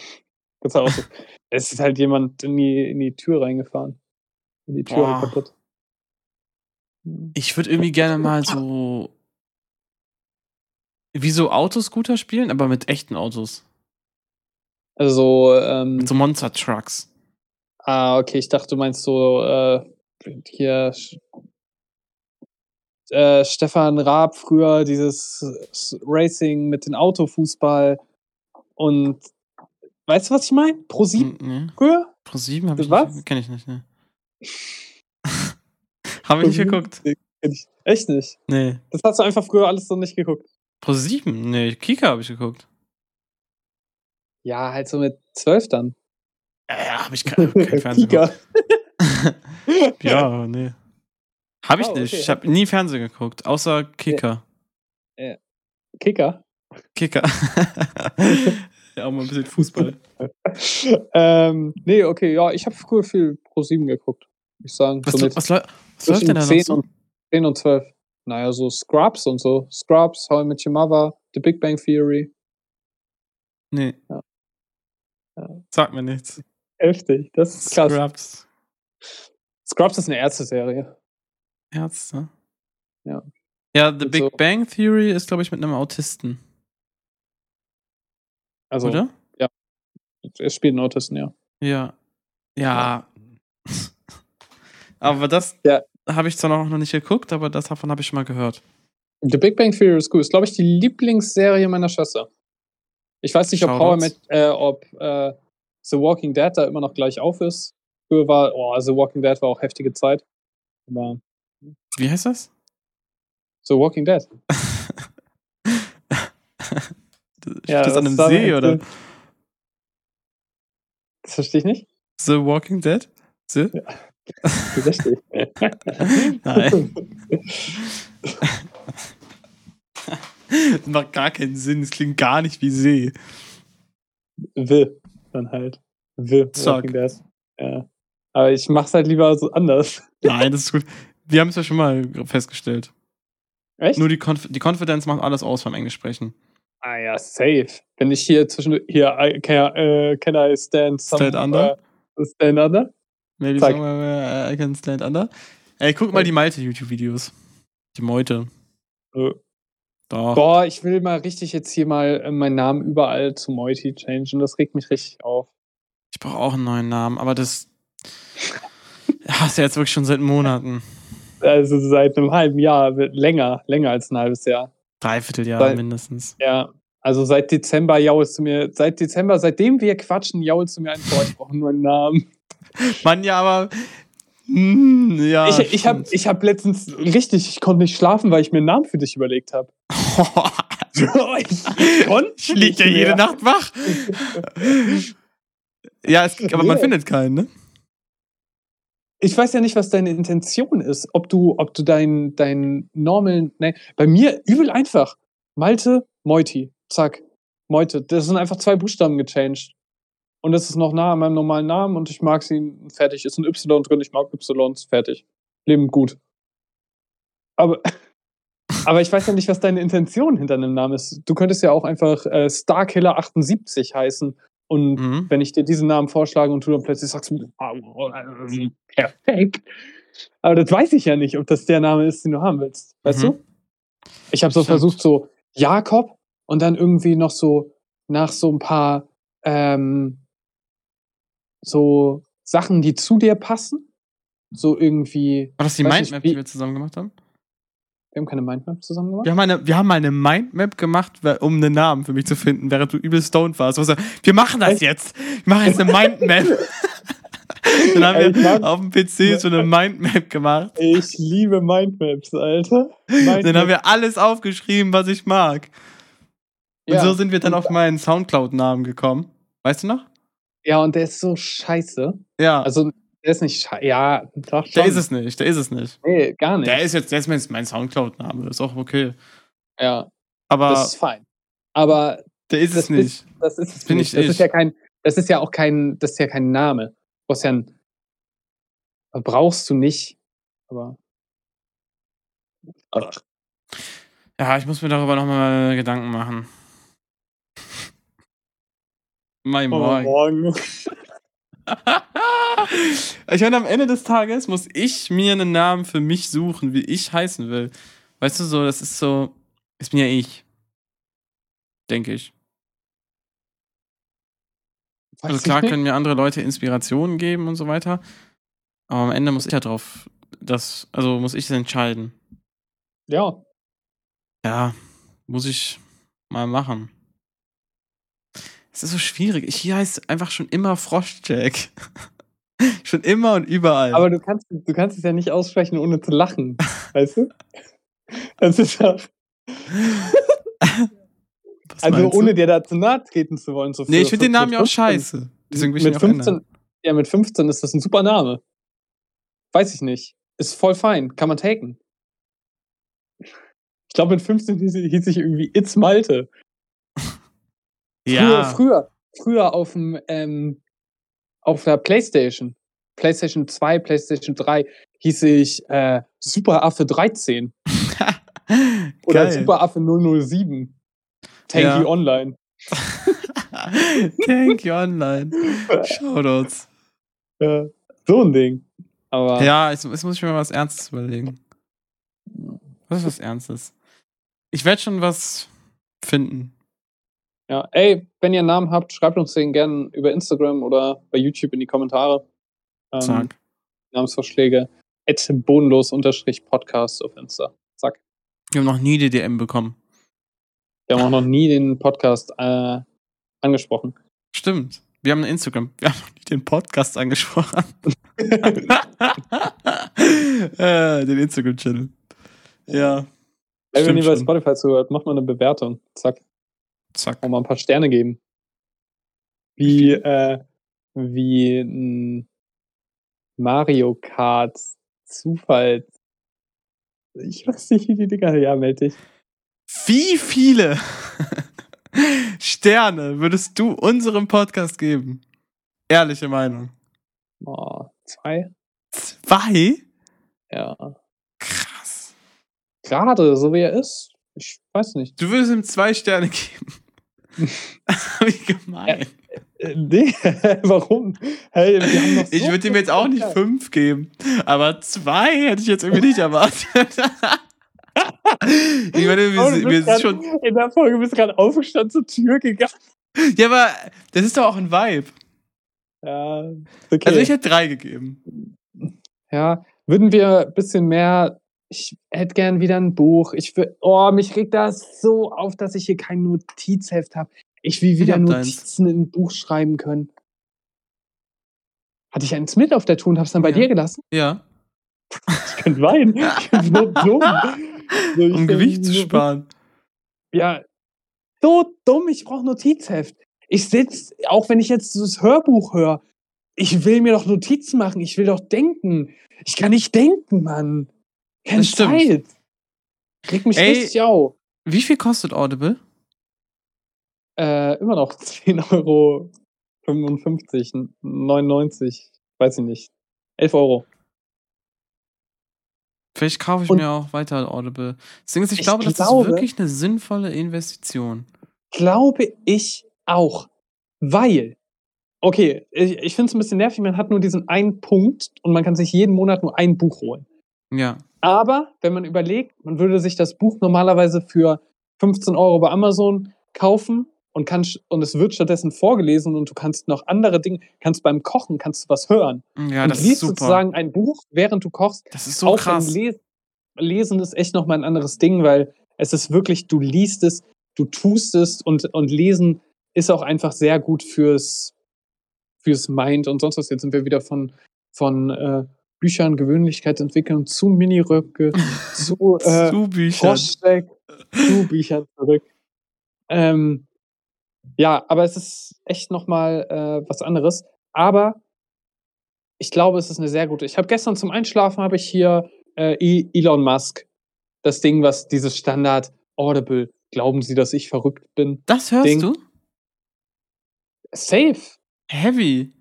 Das war auch so. es ist halt jemand in die, in die Tür reingefahren. In die Tür Boah. war kaputt. Ich würde irgendwie gerne mal so. Wie so Autoscooter spielen, aber mit echten Autos. Also, ähm, Mit so Monster-Trucks. Ah, okay, ich dachte, du meinst so äh, hier äh, Stefan Raab früher dieses Racing mit dem Autofußball und weißt du, was ich meine? Pro 7 Hm, Nee. früher? Pro 7 habe ich Was? nicht. Kenn ich nicht, ne. habe ich nicht geguckt. ich Echt nicht. Nee. Das hast du einfach früher alles so nicht geguckt. Pro 7? Nee, Kika habe ich geguckt. Ja, halt so mit 12 dann. Ja, ja, habe ich kein, kein Fernsehen Kika. Ja, nee. Habe ich Oh, nicht. okay. Ich habe nie Fernsehen geguckt, außer Kika. Kicker. Kicker. ja, auch mal ein bisschen Fußball. ähm, nee, okay, ja, ich habe früher viel Pro 7 geguckt. würde Ich sagen. Was, so was, was läuft denn da noch 10 so? und, 10 und 12. Naja, so Scrubs und so. Scrubs, How I Met Your Mother, The Big Bang Theory. Nee. Ja. Ja. Sag mir nichts. Heftig, das ist krass. Scrubs. Scrubs ist eine Ärzte-Serie. Ärzte. Ja. Ja, The Mit Big so- Bang Theory ist, glaube ich, mit einem Autisten. Also, Oder? er spielt einen Autisten, ja. Ja. Ja. aber das Ja. habe ich zwar noch nicht geguckt, aber das davon habe ich schon mal gehört. The Big Bang Theory ist gut. Ist, glaube ich, die Lieblingsserie meiner Schwester. Ich weiß nicht, ob, Shoutouts. Met, äh, ob äh, The Walking Dead da immer noch gleich auf ist. Früher war, oh, The Walking Dead war auch heftige Zeit. Aber Wie heißt das? The Walking Dead. Ja, das an einem See oder? so- Das verstehe ich nicht. The Walking Dead? The? Richtig. Nein. Das macht gar keinen Sinn. Es klingt gar nicht wie See. The, dann halt. The Zack. Walking Dead. Ja. Aber ich mach's halt lieber so anders. Nein, das ist gut. Wir haben es ja schon mal festgestellt. Echt? Nur die, Konf die Konfidenz macht alles aus beim Englisch sprechen. ah ja, safe. Wenn ich hier zwischen hier I, can, äh, can I stand some, Stand under? Äh, stand under? Maybe Zack. somewhere where I can stand under. Ey, guck mal die Malte-YouTube-Videos. Die Meute. Doch. Boah, ich will mal richtig jetzt hier mal äh, meinen Namen überall zu Moiti changen. Das regt mich richtig auf. Ich brauche auch einen neuen Namen, aber das. Ja, ist ja jetzt wirklich schon seit Monaten. Also seit einem halben Jahr, länger, länger als ein halbes Jahr. Dreivierteljahr Weil- mindestens. Ja, also seit Dezember jaulst du mir, seit Dezember, seitdem wir quatschen, jaulst du mir ein Wort, ich brauche nur einen Namen. Mann, ja, aber. Hm, ja. ich ich habe ich hab letztens richtig, ich konnte nicht schlafen, weil ich mir einen Namen für dich überlegt habe. ich konnte ich lieg ja jede. Nacht wach. ja, es, aber man findet keinen, ne? Ich weiß ja nicht, was deine Intention ist. Ob du, ob du deinen dein normalen. Ne, bei mir übel einfach. Malte, Moiti. Zack. Meute. Das sind einfach zwei Buchstaben gechanged. Und das ist noch nah an meinem normalen Namen und ich mag sie. Fertig. Ist ein Y drin, ich mag Ys. Fertig. Leben gut. Aber, aber ich weiß ja nicht, was deine Intention hinter einem Namen ist. Du könntest ja auch einfach äh, Starkiller 78 heißen. Und Mhm. wenn ich dir diesen Namen vorschlage und du dann plötzlich sagst, "Ah, äh, perfekt. Aber das weiß ich ja nicht, ob das der Name ist, den du haben willst. Weißt Mhm. du? Ich habe so Stimmt. versucht, so Jakob und dann irgendwie noch so nach so ein paar ähm, so Sachen, die zu dir passen. So irgendwie. War das die Mindmap, die wir zusammen gemacht haben? Wir haben keine Mindmap zusammen gemacht. Wir haben, eine, wir haben mal eine Mindmap gemacht, um einen Namen für mich zu finden, während du übel stoned warst. Gesagt, wir machen das Echt? jetzt. Wir machen jetzt eine Mindmap. Dann haben wir auf dem PC so eine Mindmap gemacht. Ich liebe Mindmaps, Alter. Dann haben wir alles aufgeschrieben, was ich mag. Und ja. so sind wir dann auf meinen Soundcloud-Namen gekommen. Weißt du noch? ja, und der ist so scheiße. Ja. Also, der ist nicht scheiße. Ja, doch schon. der ist es nicht, der ist es nicht. Nee, gar nicht. Der ist jetzt, der ist mein- mein Soundcloud-Name, ist auch okay. ja, Aber das ist fein. Aber der ist es nicht. das ist es bin nicht. nicht Das ich. ist ja kein, das ist ja auch kein, das ist ja kein Name. Du brauchst ja ein, brauchst du nicht. Aber. Ach, Ja, ich muss mir darüber nochmal Gedanken machen. Mein Morgen. morgen. ich meine, am Ende des Tages muss ich mir einen Namen für mich suchen, wie ich heißen will. Weißt du, so, das ist so, ist bin ja ich. Denke ich. Weiß Also klar können mir andere Leute Inspirationen geben und so weiter. Aber am Ende muss ich ja drauf, das, also muss ich es entscheiden. Ja. Ja, muss ich mal machen. Es ist so schwierig. Ich hier heißt einfach schon immer Froschjack. schon immer und überall. Aber du kannst, du kannst es ja nicht aussprechen, ohne zu lachen. weißt du? Das ist ja. Also ohne dir da zu nahe treten zu wollen. So Nee, ich finde den Namen ja auch 15 scheiße. Deswegen will ich ihn mit ändern. 15, ja, mit 15 ist das ein super Name. Weiß ich nicht. Ist voll fein. Kann man taken. Ich glaube, mit 15 hieß, hieß ich irgendwie It's Malte. Ja, Früher, früher, früher auf dem, ähm, auf der Playstation, Playstation 2, Playstation 3, hieß ich äh, Superaffe 13 oder Geil. Superaffe 007. Tanky Ja. Online. Thank you online. Shoutouts. Ja, so ein Ding. Aber Ja, jetzt, jetzt muss ich mir mal was Ernstes überlegen. Was ist was Ernstes? Ich werde schon was finden. Ja, ey, wenn ihr einen Namen habt, schreibt uns den gerne über Instagram oder bei YouTube in die Kommentare. Ähm, Zack. Namensvorschläge. At bodenlos-podcast auf Insta. Zack. Wir haben noch nie die DM bekommen. Wir haben auch noch nie den Podcast äh, angesprochen. Stimmt. Wir haben Instagram. Wir haben noch nie den Podcast angesprochen. äh, den Instagram-Channel. Ja. Ey, wenn ihr bei. Spotify zuhört, macht mal eine Bewertung. Zack. Zack. Und mal ein paar Sterne geben. Wie, äh, wie ein Mario Kart Zufall. Ich weiß nicht, wie die Dinger. Ja, meld dich. Wie viele Sterne würdest du unserem Podcast geben? Ehrliche Meinung. Oh, zwei? Zwei? Ja. Krass. Gerade, so wie er ist. Ich weiß nicht. Du würdest ihm zwei Sterne geben. Wie gemein. Äh, nee, warum? Hey, wir haben noch so ich würde ihm jetzt auch nicht fünf geben. Aber zwei hätte ich jetzt irgendwie nicht erwartet. ich meine, Oh, wir, sind- wir sind schon. In der Folge bist du gerade aufgestanden zur Tür gegangen. Ja, aber das ist doch auch ein Vibe. Ja, okay. Also ich hätte drei gegeben. Ja, würden wir ein bisschen mehr. Ich hätte gern wieder ein Buch. Ich will, oh, mich regt das so auf, dass ich hier kein Notizheft habe. Ich will wieder deins. Notizen in ein Buch schreiben können. Hatte ich eins mit auf der Tour und hab's dann bei Ja. dir gelassen? Ja. Ich könnte weinen. Ich bin so dumm. So, ich Um Gewicht zu sparen. Ja, so dumm, ich brauche Notizheft. Ich sitz, auch wenn ich jetzt das Hörbuch höre, ich will mir doch Notizen machen, ich will doch denken. Ich kann nicht denken, Mann. Keine. Zeit. Regt mich Ey. richtig auf. Wie viel kostet Audible? Äh, immer noch 10 Euro 55, 99, weiß ich nicht. 11 Euro. Vielleicht kaufe ich Und- mir auch weiter Audible. Deswegen ist, ich, Ich glaube, das glaube- ist wirklich eine sinnvolle Investition. Glaube ich auch. Weil, okay, ich, ich finde es ein bisschen nervig, man hat nur diesen einen Punkt und man kann sich jeden Monat nur ein Buch holen. Ja. Aber wenn man überlegt, man würde sich das Buch normalerweise für 15 Euro bei Amazon kaufen und kannst und es wird stattdessen vorgelesen und du kannst noch andere Dinge, kannst beim Kochen kannst du was hören. Ja, und das ist liest super. sozusagen ein Buch, während du kochst. Das ist so Auch krass. Wenn Les Lesen ist echt nochmal ein anderes Ding, weil es ist wirklich, du liest es, du tust es und, und Lesen ist auch einfach sehr gut fürs, fürs Mind und sonst was. Jetzt sind wir wieder von, von äh, Büchern, Gewöhnlichkeitsentwicklung zu Miniröcke, zu äh, Zu Büchern. Froschsteck, zu Büchern zurück. Ähm, ja, aber es ist echt nochmal äh, was anderes. Aber ich glaube, es ist eine sehr gute. Ich habe gestern zum Einschlafen habe ich hier äh, E- Elon Musk, das Ding, was dieses Standard Audible. Glauben Sie, dass ich verrückt bin? Das hörst Ding. du? Safe. Heavy.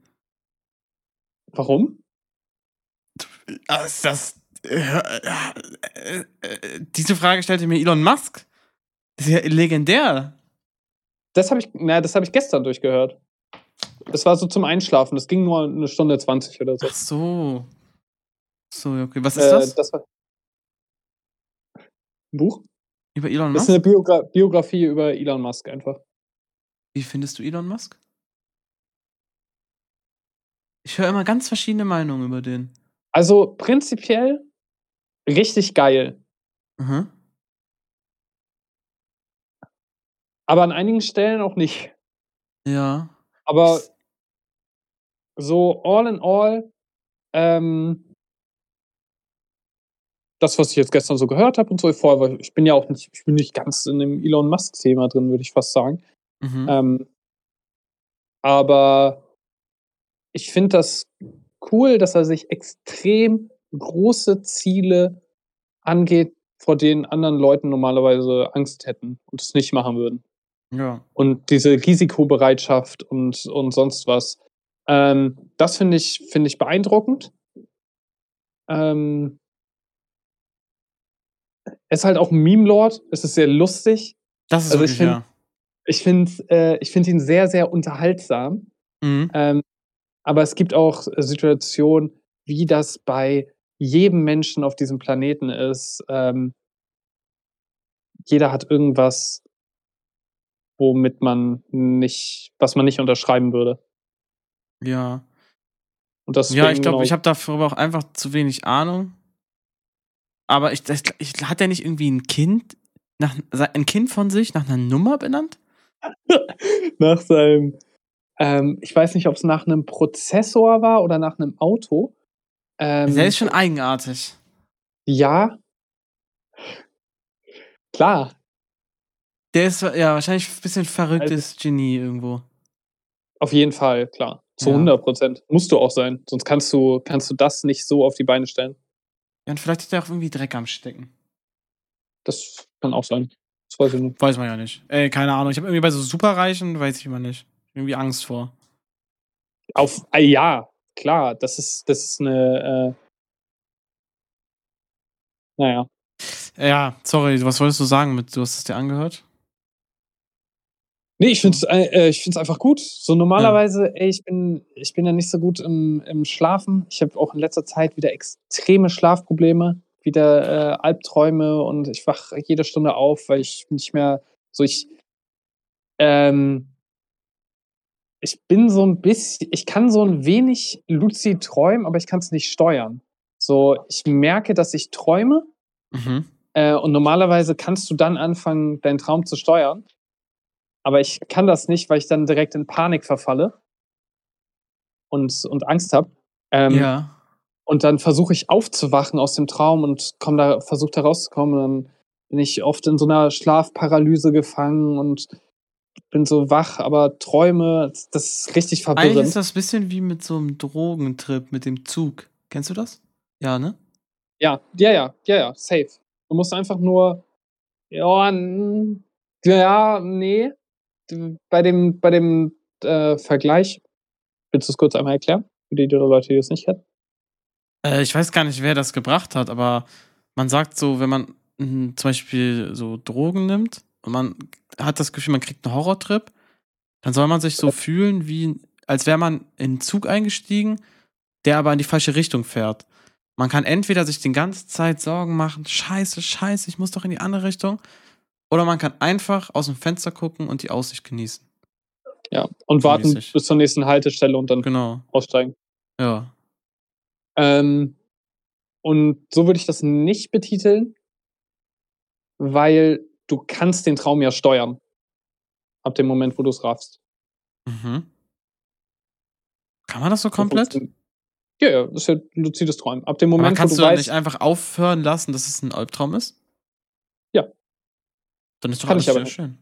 Warum? Ah, Ist das. Äh, äh, diese Frage stellte mir Elon Musk. Das ist ja legendär. Das habe ich, na, das habe ich gestern durchgehört. Das war so zum Einschlafen. Das ging nur eine Stunde 20 oder so. Ach so. So, okay. Was ist Äh, das? das war ein Buch? Über Elon Das ist Musk? eine Biogra Biografie über Elon Musk einfach. Wie findest du Elon Musk? Ich höre immer ganz verschiedene Meinungen über den. Also prinzipiell richtig geil. Mhm. Aber an einigen Stellen auch nicht. Ja. Aber so all in all, ähm, das, was ich jetzt gestern so gehört habe und so, vorher, war- ich bin ja auch nicht, ich bin nicht ganz in dem Elon Musk-Thema drin, würde ich fast sagen. Mhm. Ähm, aber ich finde das cool, dass er sich extrem große Ziele angeht, vor denen anderen Leuten normalerweise Angst hätten und es nicht machen würden. ja. Und diese Risikobereitschaft und, und sonst was. Ähm, das finde ich, finde ich beeindruckend. Ähm, er ist halt auch ein Meme-Lord. Es ist sehr lustig. Das ist Also ich wirklich, find- ja. Ich finde äh, ich find ihn sehr, sehr unterhaltsam. Mhm. Ähm, aber es gibt auch äh, Situationen, wie das bei jedem Menschen auf diesem Planeten ist. Ähm, jeder hat irgendwas, womit man nicht, was man nicht unterschreiben würde. Ja. Und das Ja, ich glaube, ich habe darüber auch einfach zu wenig Ahnung. Aber ich, das, ich hat er nicht irgendwie ein Kind, nach, ein Kind von sich nach einer Nummer benannt? nach seinem, ähm, ich weiß nicht, ob es nach einem Prozessor war oder nach einem Auto. Ähm, Der ist schon eigenartig. ja. Klar, Der ist ja wahrscheinlich ein bisschen Also verrücktes Genie irgendwo. Auf jeden Fall, klar. Zu Ja. 100 Prozent. Musst du auch sein. Sonst kannst du, kannst du das nicht so auf die Beine stellen. Ja, und vielleicht hat er auch irgendwie Dreck am Stecken. Das kann auch sein. Das weiß ich nicht. Weiß man ja nicht. Ey, keine Ahnung. Ich habe irgendwie bei so Superreichen, weiß ich immer nicht. Irgendwie Angst vor. Auf, ah, ja, klar. Das ist, das ist eine, äh, naja. Ja, sorry, was wolltest du sagen mit, du hast es dir angehört? Nee, ich find's, äh, äh, ich find's einfach gut. So normalerweise, ey, ich bin, ich bin ja nicht so gut im, im Schlafen. Ich habe auch in letzter Zeit wieder extreme Schlafprobleme, wieder äh, Albträume und ich wach jede Stunde auf, weil ich nicht mehr so ich, ähm, ich bin so ein bisschen, ich kann so ein wenig lucid träumen, aber ich kann es nicht steuern. So, ich merke, dass ich träume Mhm. äh, und normalerweise kannst du dann anfangen, deinen Traum zu steuern. Aber ich kann das nicht, weil ich dann direkt in Panik verfalle und, und Angst habe. Ähm, ja. Und dann versuche ich aufzuwachen aus dem Traum und komm da, versuche da rauszukommen. Und dann bin ich oft in so einer Schlafparalyse gefangen und bin so wach, aber träume. Das ist richtig Eigentlich verwirrend. ist das ein bisschen wie mit so einem Drogentrip mit dem Zug. Kennst du das? Ja, ne? Ja, ja, ja, ja, ja, safe. Du musst einfach nur, ja, ja, nee. Bei dem, bei dem äh, Vergleich, willst du es kurz einmal erklären? Für die, die Leute, die es nicht kennen. Äh, ich weiß gar nicht, wer das gebracht hat, aber man sagt so, wenn man mh, zum Beispiel so Drogen nimmt und man hat das Gefühl, man kriegt einen Horrortrip, dann soll man sich so fühlen, wie als wäre man in einen Zug eingestiegen, der aber in die falsche Richtung fährt. Man kann entweder sich die ganze Zeit Sorgen machen, scheiße, scheiße, ich muss doch in die andere Richtung. Oder man kann einfach aus dem Fenster gucken und die Aussicht genießen. Ja. Und warten mäßig. bis zur nächsten Haltestelle und dann Genau. aussteigen. Ja. Ähm, und so würde ich das nicht betiteln, weil du kannst den Traum ja steuern. Ab dem Moment, wo du es raffst. Mhm. Kann man das so komplett? Ja, ja, das ist ja luzides Träumen. Ab dem Aber Moment, wo kannst du du weißt, nicht einfach aufhören lassen, dass es ein Albtraum ist? Ja. Dann ist doch Kann alles ich aber sehr nicht. schön.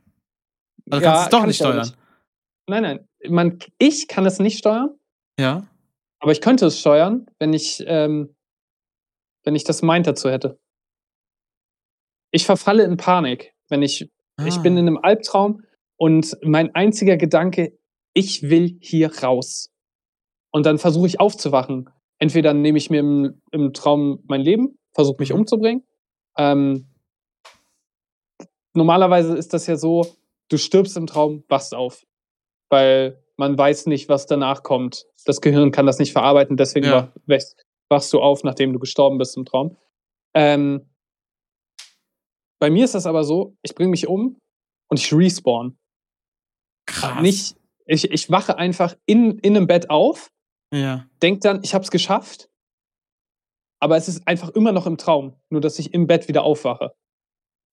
Also Ja, kannst du es doch kann nicht ich aber steuern. nein, nein, man, ich kann es nicht steuern, Ja. aber ich könnte es steuern, wenn ich, ähm, wenn ich das Mind dazu hätte. Ich verfalle in Panik, wenn ich Ich Ah. bin in einem Albtraum und mein einziger Gedanke, ich will hier raus. Und dann versuche ich aufzuwachen. Entweder nehme ich mir im, im Traum mein Leben, versuche mich Mhm. umzubringen. Ähm, normalerweise ist das ja so, du stirbst im Traum, wachst auf. Weil man weiß nicht, was danach kommt. Das Gehirn kann das nicht verarbeiten, deswegen Ja. wach, wachst, wachst du auf, nachdem du gestorben bist im Traum. Ähm, bei mir ist das aber so, ich bringe mich um und ich respawn. Krass. Nicht, ich, ich wache einfach in, in einem Bett auf, Ja. denk dann, ich habe es geschafft, aber es ist einfach immer noch im Traum, nur dass ich im Bett wieder aufwache.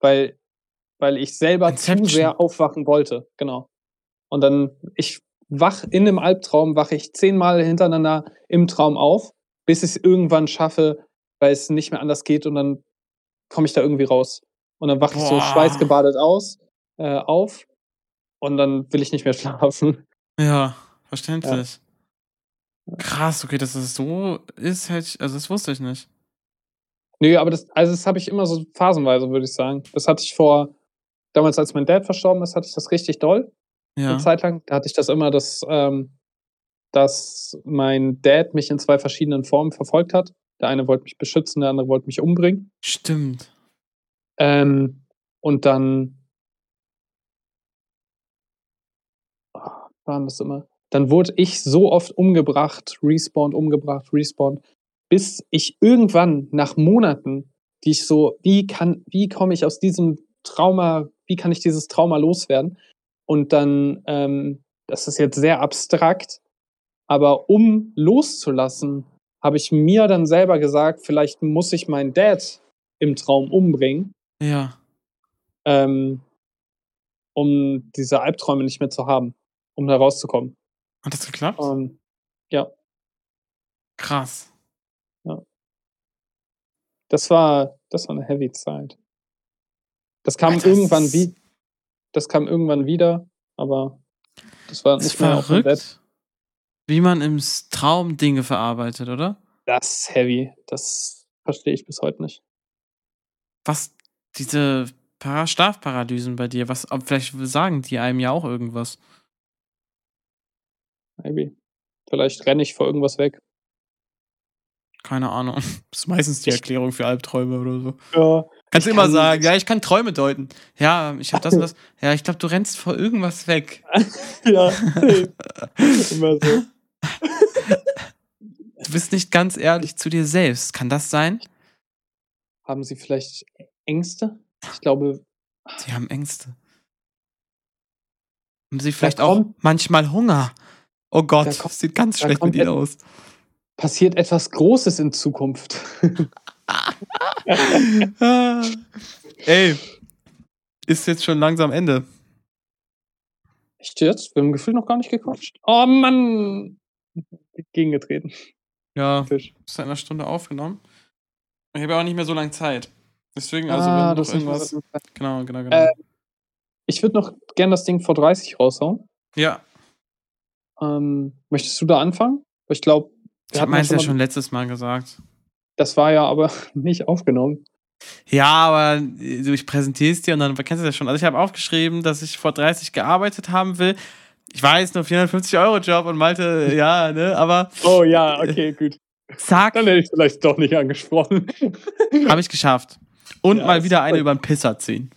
Weil, weil ich selber Inception. zu sehr aufwachen wollte, genau. Und dann, ich wach in einem Albtraum, wache ich zehnmal hintereinander im Traum auf, bis ich es irgendwann schaffe, weil es nicht mehr anders geht und dann komme ich da irgendwie raus. Und dann wache ich so schweißgebadet aus, äh, auf und dann will ich nicht mehr schlafen. Ja, verständlich. Krass, okay, dass es so ist, hätte ich, also das wusste ich nicht. Nö, aber das, also das habe ich immer so phasenweise, würde ich sagen. Das hatte ich vor, damals als mein Dad verstorben ist, hatte ich das richtig doll, Ja. eine Zeit lang. Da hatte ich das immer, dass, ähm, dass mein Dad mich in zwei verschiedenen Formen verfolgt hat. Der eine wollte mich beschützen, der andere wollte mich umbringen. Stimmt. Ähm, und dann Ah, waren das immer. Dann wurde ich so oft umgebracht, respawned, umgebracht, respawned, bis ich irgendwann nach Monaten, die ich so, wie kann, wie komme ich aus diesem Trauma, wie kann ich dieses Trauma loswerden? Und dann, ähm, das ist jetzt sehr abstrakt, aber um loszulassen, habe ich mir dann selber gesagt, vielleicht muss ich meinen Dad im Traum umbringen Ja. ähm, um diese Albträume nicht mehr zu haben, um da rauszukommen. Hat das geklappt? Ähm, ja, Krass. das war, das war eine heavy Zeit. Das kam Alter, irgendwann wie, das kam irgendwann wieder, aber das war nicht mehr auf dem Bett. verrückt, wie man im Traum Dinge verarbeitet, oder? Das ist heavy. Das verstehe ich bis heute nicht. Was diese Para Schlafparalysen bei dir, was, ob vielleicht sagen die einem ja auch irgendwas. Maybe. Vielleicht renne ich vor irgendwas weg. Keine Ahnung. Das ist meistens die Erklärung für Albträume oder so. Ja. Kannst du immer kann- sagen, ja, ich kann Träume deuten. Ja, ich habe das und das. Ja, ich glaube, du rennst vor irgendwas weg. ja. Immer so. Du bist nicht ganz ehrlich zu dir selbst. Kann das sein? Haben Sie vielleicht Ängste? Ich glaube, Sie haben Ängste. Haben sie vielleicht auch kommt- manchmal Hunger? Oh Gott, kommt- das sieht ganz schlecht mit ihnen et- aus. passiert etwas Großes in Zukunft. Ey, ist jetzt schon langsam Ende. Echt jetzt? Wir haben Gefühl noch gar nicht gequatscht. Oh Mann! Gegengetreten. Ja, Fisch. ist seit einer Stunde aufgenommen. Ich habe ja auch nicht mehr so lange Zeit. Deswegen, also, Ah, wenn das ist irgendwas. was- Genau, genau, genau. Äh, Ich würde noch gern das Ding vor 30 raushauen. ja, Ähm, möchtest du da anfangen? Ich glaube, ich habe meins ja schon letztes Mal gesagt. Das war ja aber nicht aufgenommen. Ja, aber du, ich präsentiere es dir und dann kennst du das schon. Also ich habe aufgeschrieben, dass ich vor 30 gearbeitet haben will. Ich weiß, nur 450 Euro Job und Malte, ja, ne, aber Oh ja, okay, gut. zack, Dann hätte ich vielleicht doch nicht angesprochen. habe ich geschafft. Und Ja, mal wieder eine über den Pisser ziehen.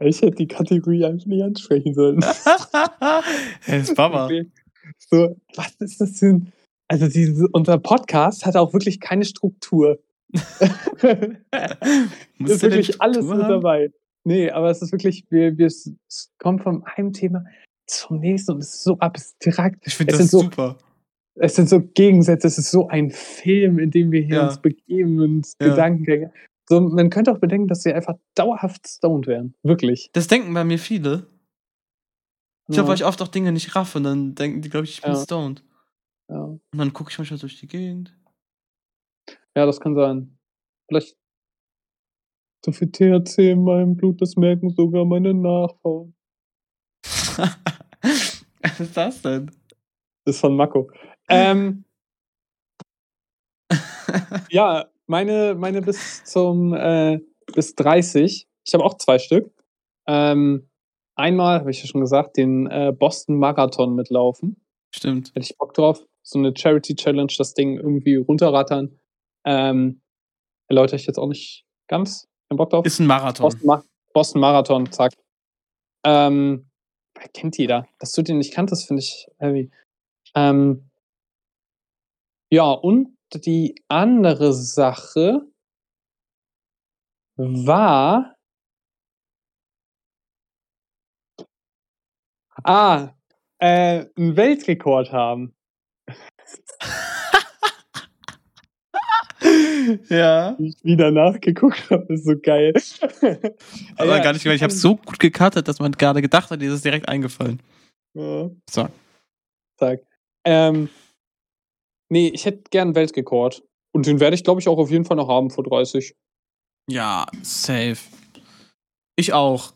Ich hätte die Kategorie einfach nicht ansprechen sollen. hey, ist Baba. So, was ist das denn? Also diese, unser Podcast hat auch wirklich keine Struktur. Musst ist wirklich alles mit dabei. Nee, aber es ist wirklich, wir, wir, kommt von einem Thema zum nächsten und es ist so abstrakt. Ich finde das so- super. Es sind so Gegensätze, es ist so ein Film, in dem wir hier Ja. uns begeben und Ja. Gedankengänge. So, man könnte auch bedenken, dass wir einfach dauerhaft stoned wären. Wirklich. Das denken bei mir viele. Ich glaube, ja, weil ich oft auch Dinge nicht raff und dann denken die, glaube ich, ich bin stoned. Und dann gucke ich manchmal durch die Gegend. ja, das kann sein. Vielleicht so viel THC in meinem Blut, das merken sogar meine Nachfahren. Was ist das denn? Das ist von Mako. Ähm, ja, meine, meine bis zum äh, bis 30. Ich habe auch zwei Stück. Ähm, einmal, habe ich ja schon gesagt, den äh, Boston Marathon mitlaufen. Stimmt. Hätte ich Bock drauf. So eine Charity Challenge, das Ding irgendwie runterrattern. Ähm, erläutere ich jetzt auch nicht ganz. Kein Bock drauf. Ist ein Marathon. Boston, Ma Boston Marathon, zack. Ähm, kennt jeder. Dass du den nicht kanntest, finde ich heavy. Ähm, ja, und die andere Sache war. Ah, äh, einen Weltrekord haben. ja. Wie ich wieder nachgeguckt habe, ist so geil. Aber gar nicht gemerkt. Ich habe so gut gekartet, dass man gerade gedacht hat, dir ist es direkt eingefallen. Ja. So. Zack. Ähm, nee, ich hätte gern einen Weltrekord. Und den werde ich, glaube ich, auch auf jeden Fall noch haben vor 30. Ja, safe. Ich auch.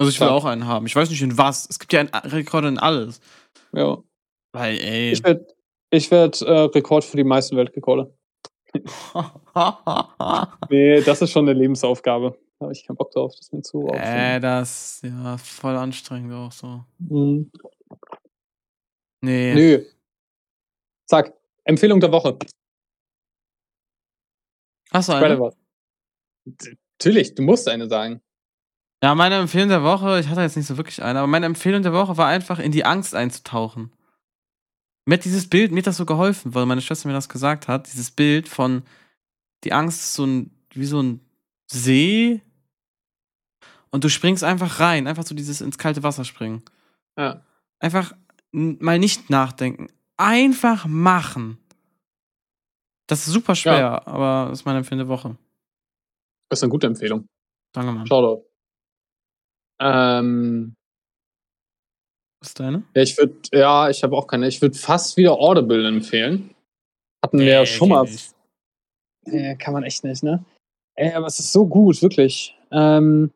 Also ich will Ja. auch einen haben. Ich weiß nicht in was. Es gibt ja einen Rekord in alles. Ja. Weil, ey. Ich werde ich werd, äh, Rekord für die meisten Weltrekorde. Nee, das ist schon eine Lebensaufgabe. Da habe ich keinen Bock drauf, das ist mir zu äh, aufwendig. das ja voll anstrengend auch so. Mhm. Nee. Nö. Zack. Empfehlung der Woche. Hast du eine? Natürlich, du musst eine sagen. Ja, meine Empfehlung der Woche, ich hatte jetzt nicht so wirklich eine, aber meine Empfehlung der Woche war einfach in die Angst einzutauchen. Mir hat dieses Bild, mir hat das so geholfen, weil meine Schwester mir das gesagt hat, dieses Bild von die Angst ist so ein, wie so ein See und du springst einfach rein, einfach so dieses ins kalte Wasser springen. Ja. Einfach mal nicht nachdenken, einfach machen. Das ist super schwer, aber das ist meine Empfehlung der Woche. Das ist eine gute Empfehlung. Danke, Mann. Shoutout. Ähm, Was ist deine? ja, ich würde, ja, ich habe auch keine. Ich würde fast wieder Audible empfehlen. Hatten wir ja schon mal. kann man echt nicht, ne? Ey, aber es ist so gut, wirklich. Ähm,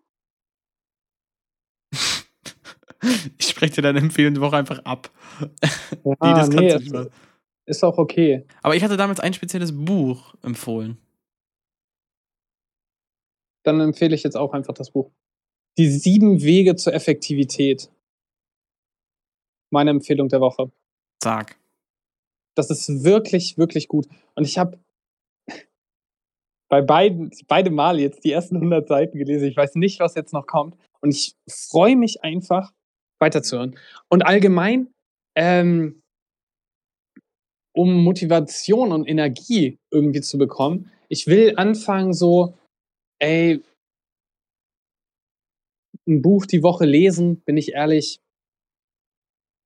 Ich spreche dir deine Empfehlung der Woche einfach ab. ja, nee, das kannst nee, du es nicht ist auch okay. Aber ich hatte damals ein spezielles Buch empfohlen. Dann empfehle ich jetzt auch einfach das Buch. Die sieben Wege zur Effektivität. Meine Empfehlung der Woche. Sag. Das ist wirklich, wirklich gut. Und ich habe bei beiden, beide Male jetzt die ersten 100 Seiten gelesen. Ich weiß nicht, was jetzt noch kommt. Und ich freue mich einfach, weiterzuhören. Und allgemein, ähm, um Motivation und Energie irgendwie zu bekommen, ich will anfangen so, ey, ein Buch die Woche lesen, bin ich ehrlich,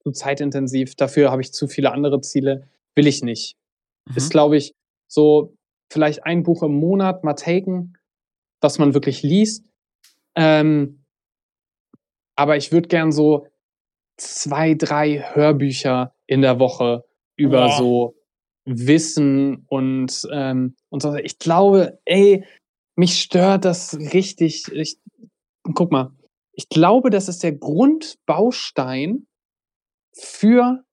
zu zeitintensiv. Dafür habe ich zu viele andere Ziele. Will ich nicht. Ist, Mhm. glaube ich, so vielleicht ein Buch im Monat mal taken, was man wirklich liest. Ähm, aber ich würde gern so zwei, drei Hörbücher in der Woche über Boah. so Wissen und, ähm, und so. Ich glaube, ey, mich stört das richtig. Ich, guck mal, ich glaube, das ist der Grundbaustein für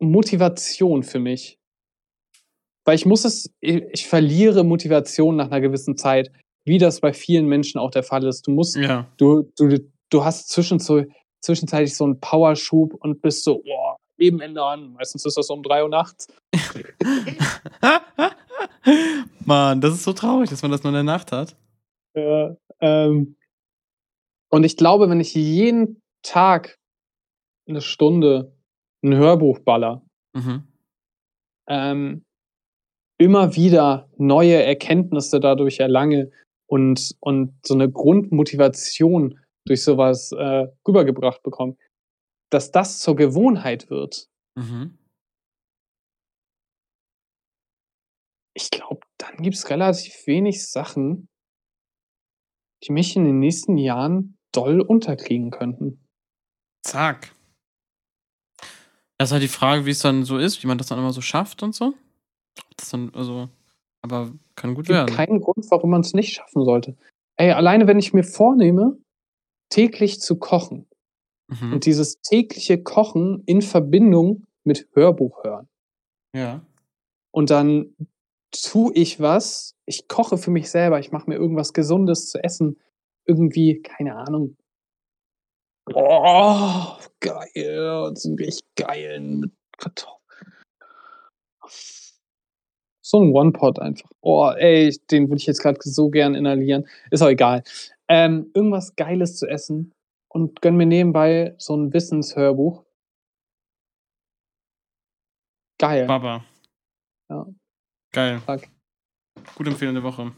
Motivation für mich. Weil ich muss es, ich, ich verliere Motivation nach einer gewissen Zeit, wie das bei vielen Menschen auch der Fall ist. Du musst, Ja. du, du, du hast zwischenzeitlich so einen Powerschub und bist so, boah, Leben Ende an. Meistens ist das um drei Uhr nachts. Mann, das ist so traurig, dass man das nur in der Nacht hat. Ja, ähm, und ich glaube, wenn ich jeden Tag eine Stunde ein Hörbuch baller, Mhm. ähm, immer wieder neue Erkenntnisse dadurch erlange und, und so eine Grundmotivation durch sowas äh, rübergebracht bekomme, dass das zur Gewohnheit wird, Mhm. ich glaube, dann gibt es relativ wenig Sachen, die mich in den nächsten Jahren doll unterkriegen könnten. Zack. Das ist halt die Frage, wie es dann so ist, wie man das dann immer so schafft und so. Ob Das dann, also, aber kann gut Es gibt werden. keinen Grund, warum man es nicht schaffen sollte. Ey, alleine wenn ich mir vornehme, täglich zu kochen Mhm. und dieses tägliche Kochen in Verbindung mit Hörbuch hören Ja. und dann tue ich was, ich koche für mich selber, ich mache mir irgendwas Gesundes zu essen, irgendwie, keine Ahnung. Oh, geil, so richtig geilen Kartoffeln. So ein One-Pot einfach. Oh, ey, den würde ich jetzt gerade so gern inhalieren. Ist auch egal. Ähm, irgendwas Geiles zu essen und gönn mir nebenbei so ein Wissenshörbuch. Geil. Baba. Ja. Geil. Fuck. Gut empfehlende Woche.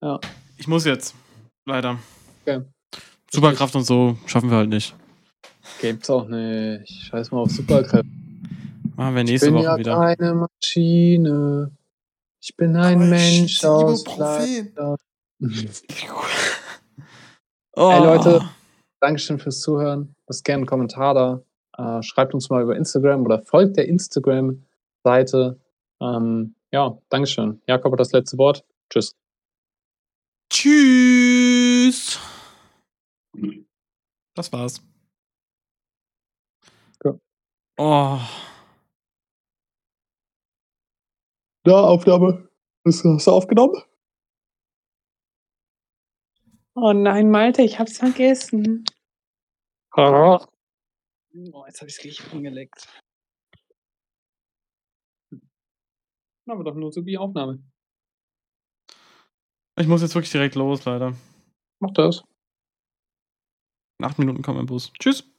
Ja. Ich muss jetzt. Leider. Okay. Superkraft und so schaffen wir halt nicht. Gibt's auch nicht. Scheiß mal auf Superkräfte. Machen wir Ich nächste bin Woche ja wieder. keine Maschine. Ich bin ein Mensch aus Fleisch. Oh. Ey, Leute. Dankeschön fürs Zuhören. Lasst gerne einen Kommentar da. Äh, schreibt uns mal über Instagram oder folgt der Instagram-Seite. Ähm, ja, Dankeschön. Jakob hat das letzte Wort. Tschüss. Tschüss. Das war's. Ja. Oh. Ja, Aufnahme. Hast du aufgenommen? Oh nein, Malte, ich hab's vergessen. Oh, jetzt hab ich's richtig angeleckt. Aber doch nur so wie Aufnahme. Ich muss jetzt wirklich direkt los, leider. Mach das. In acht Minuten kommt mein Bus. Tschüss.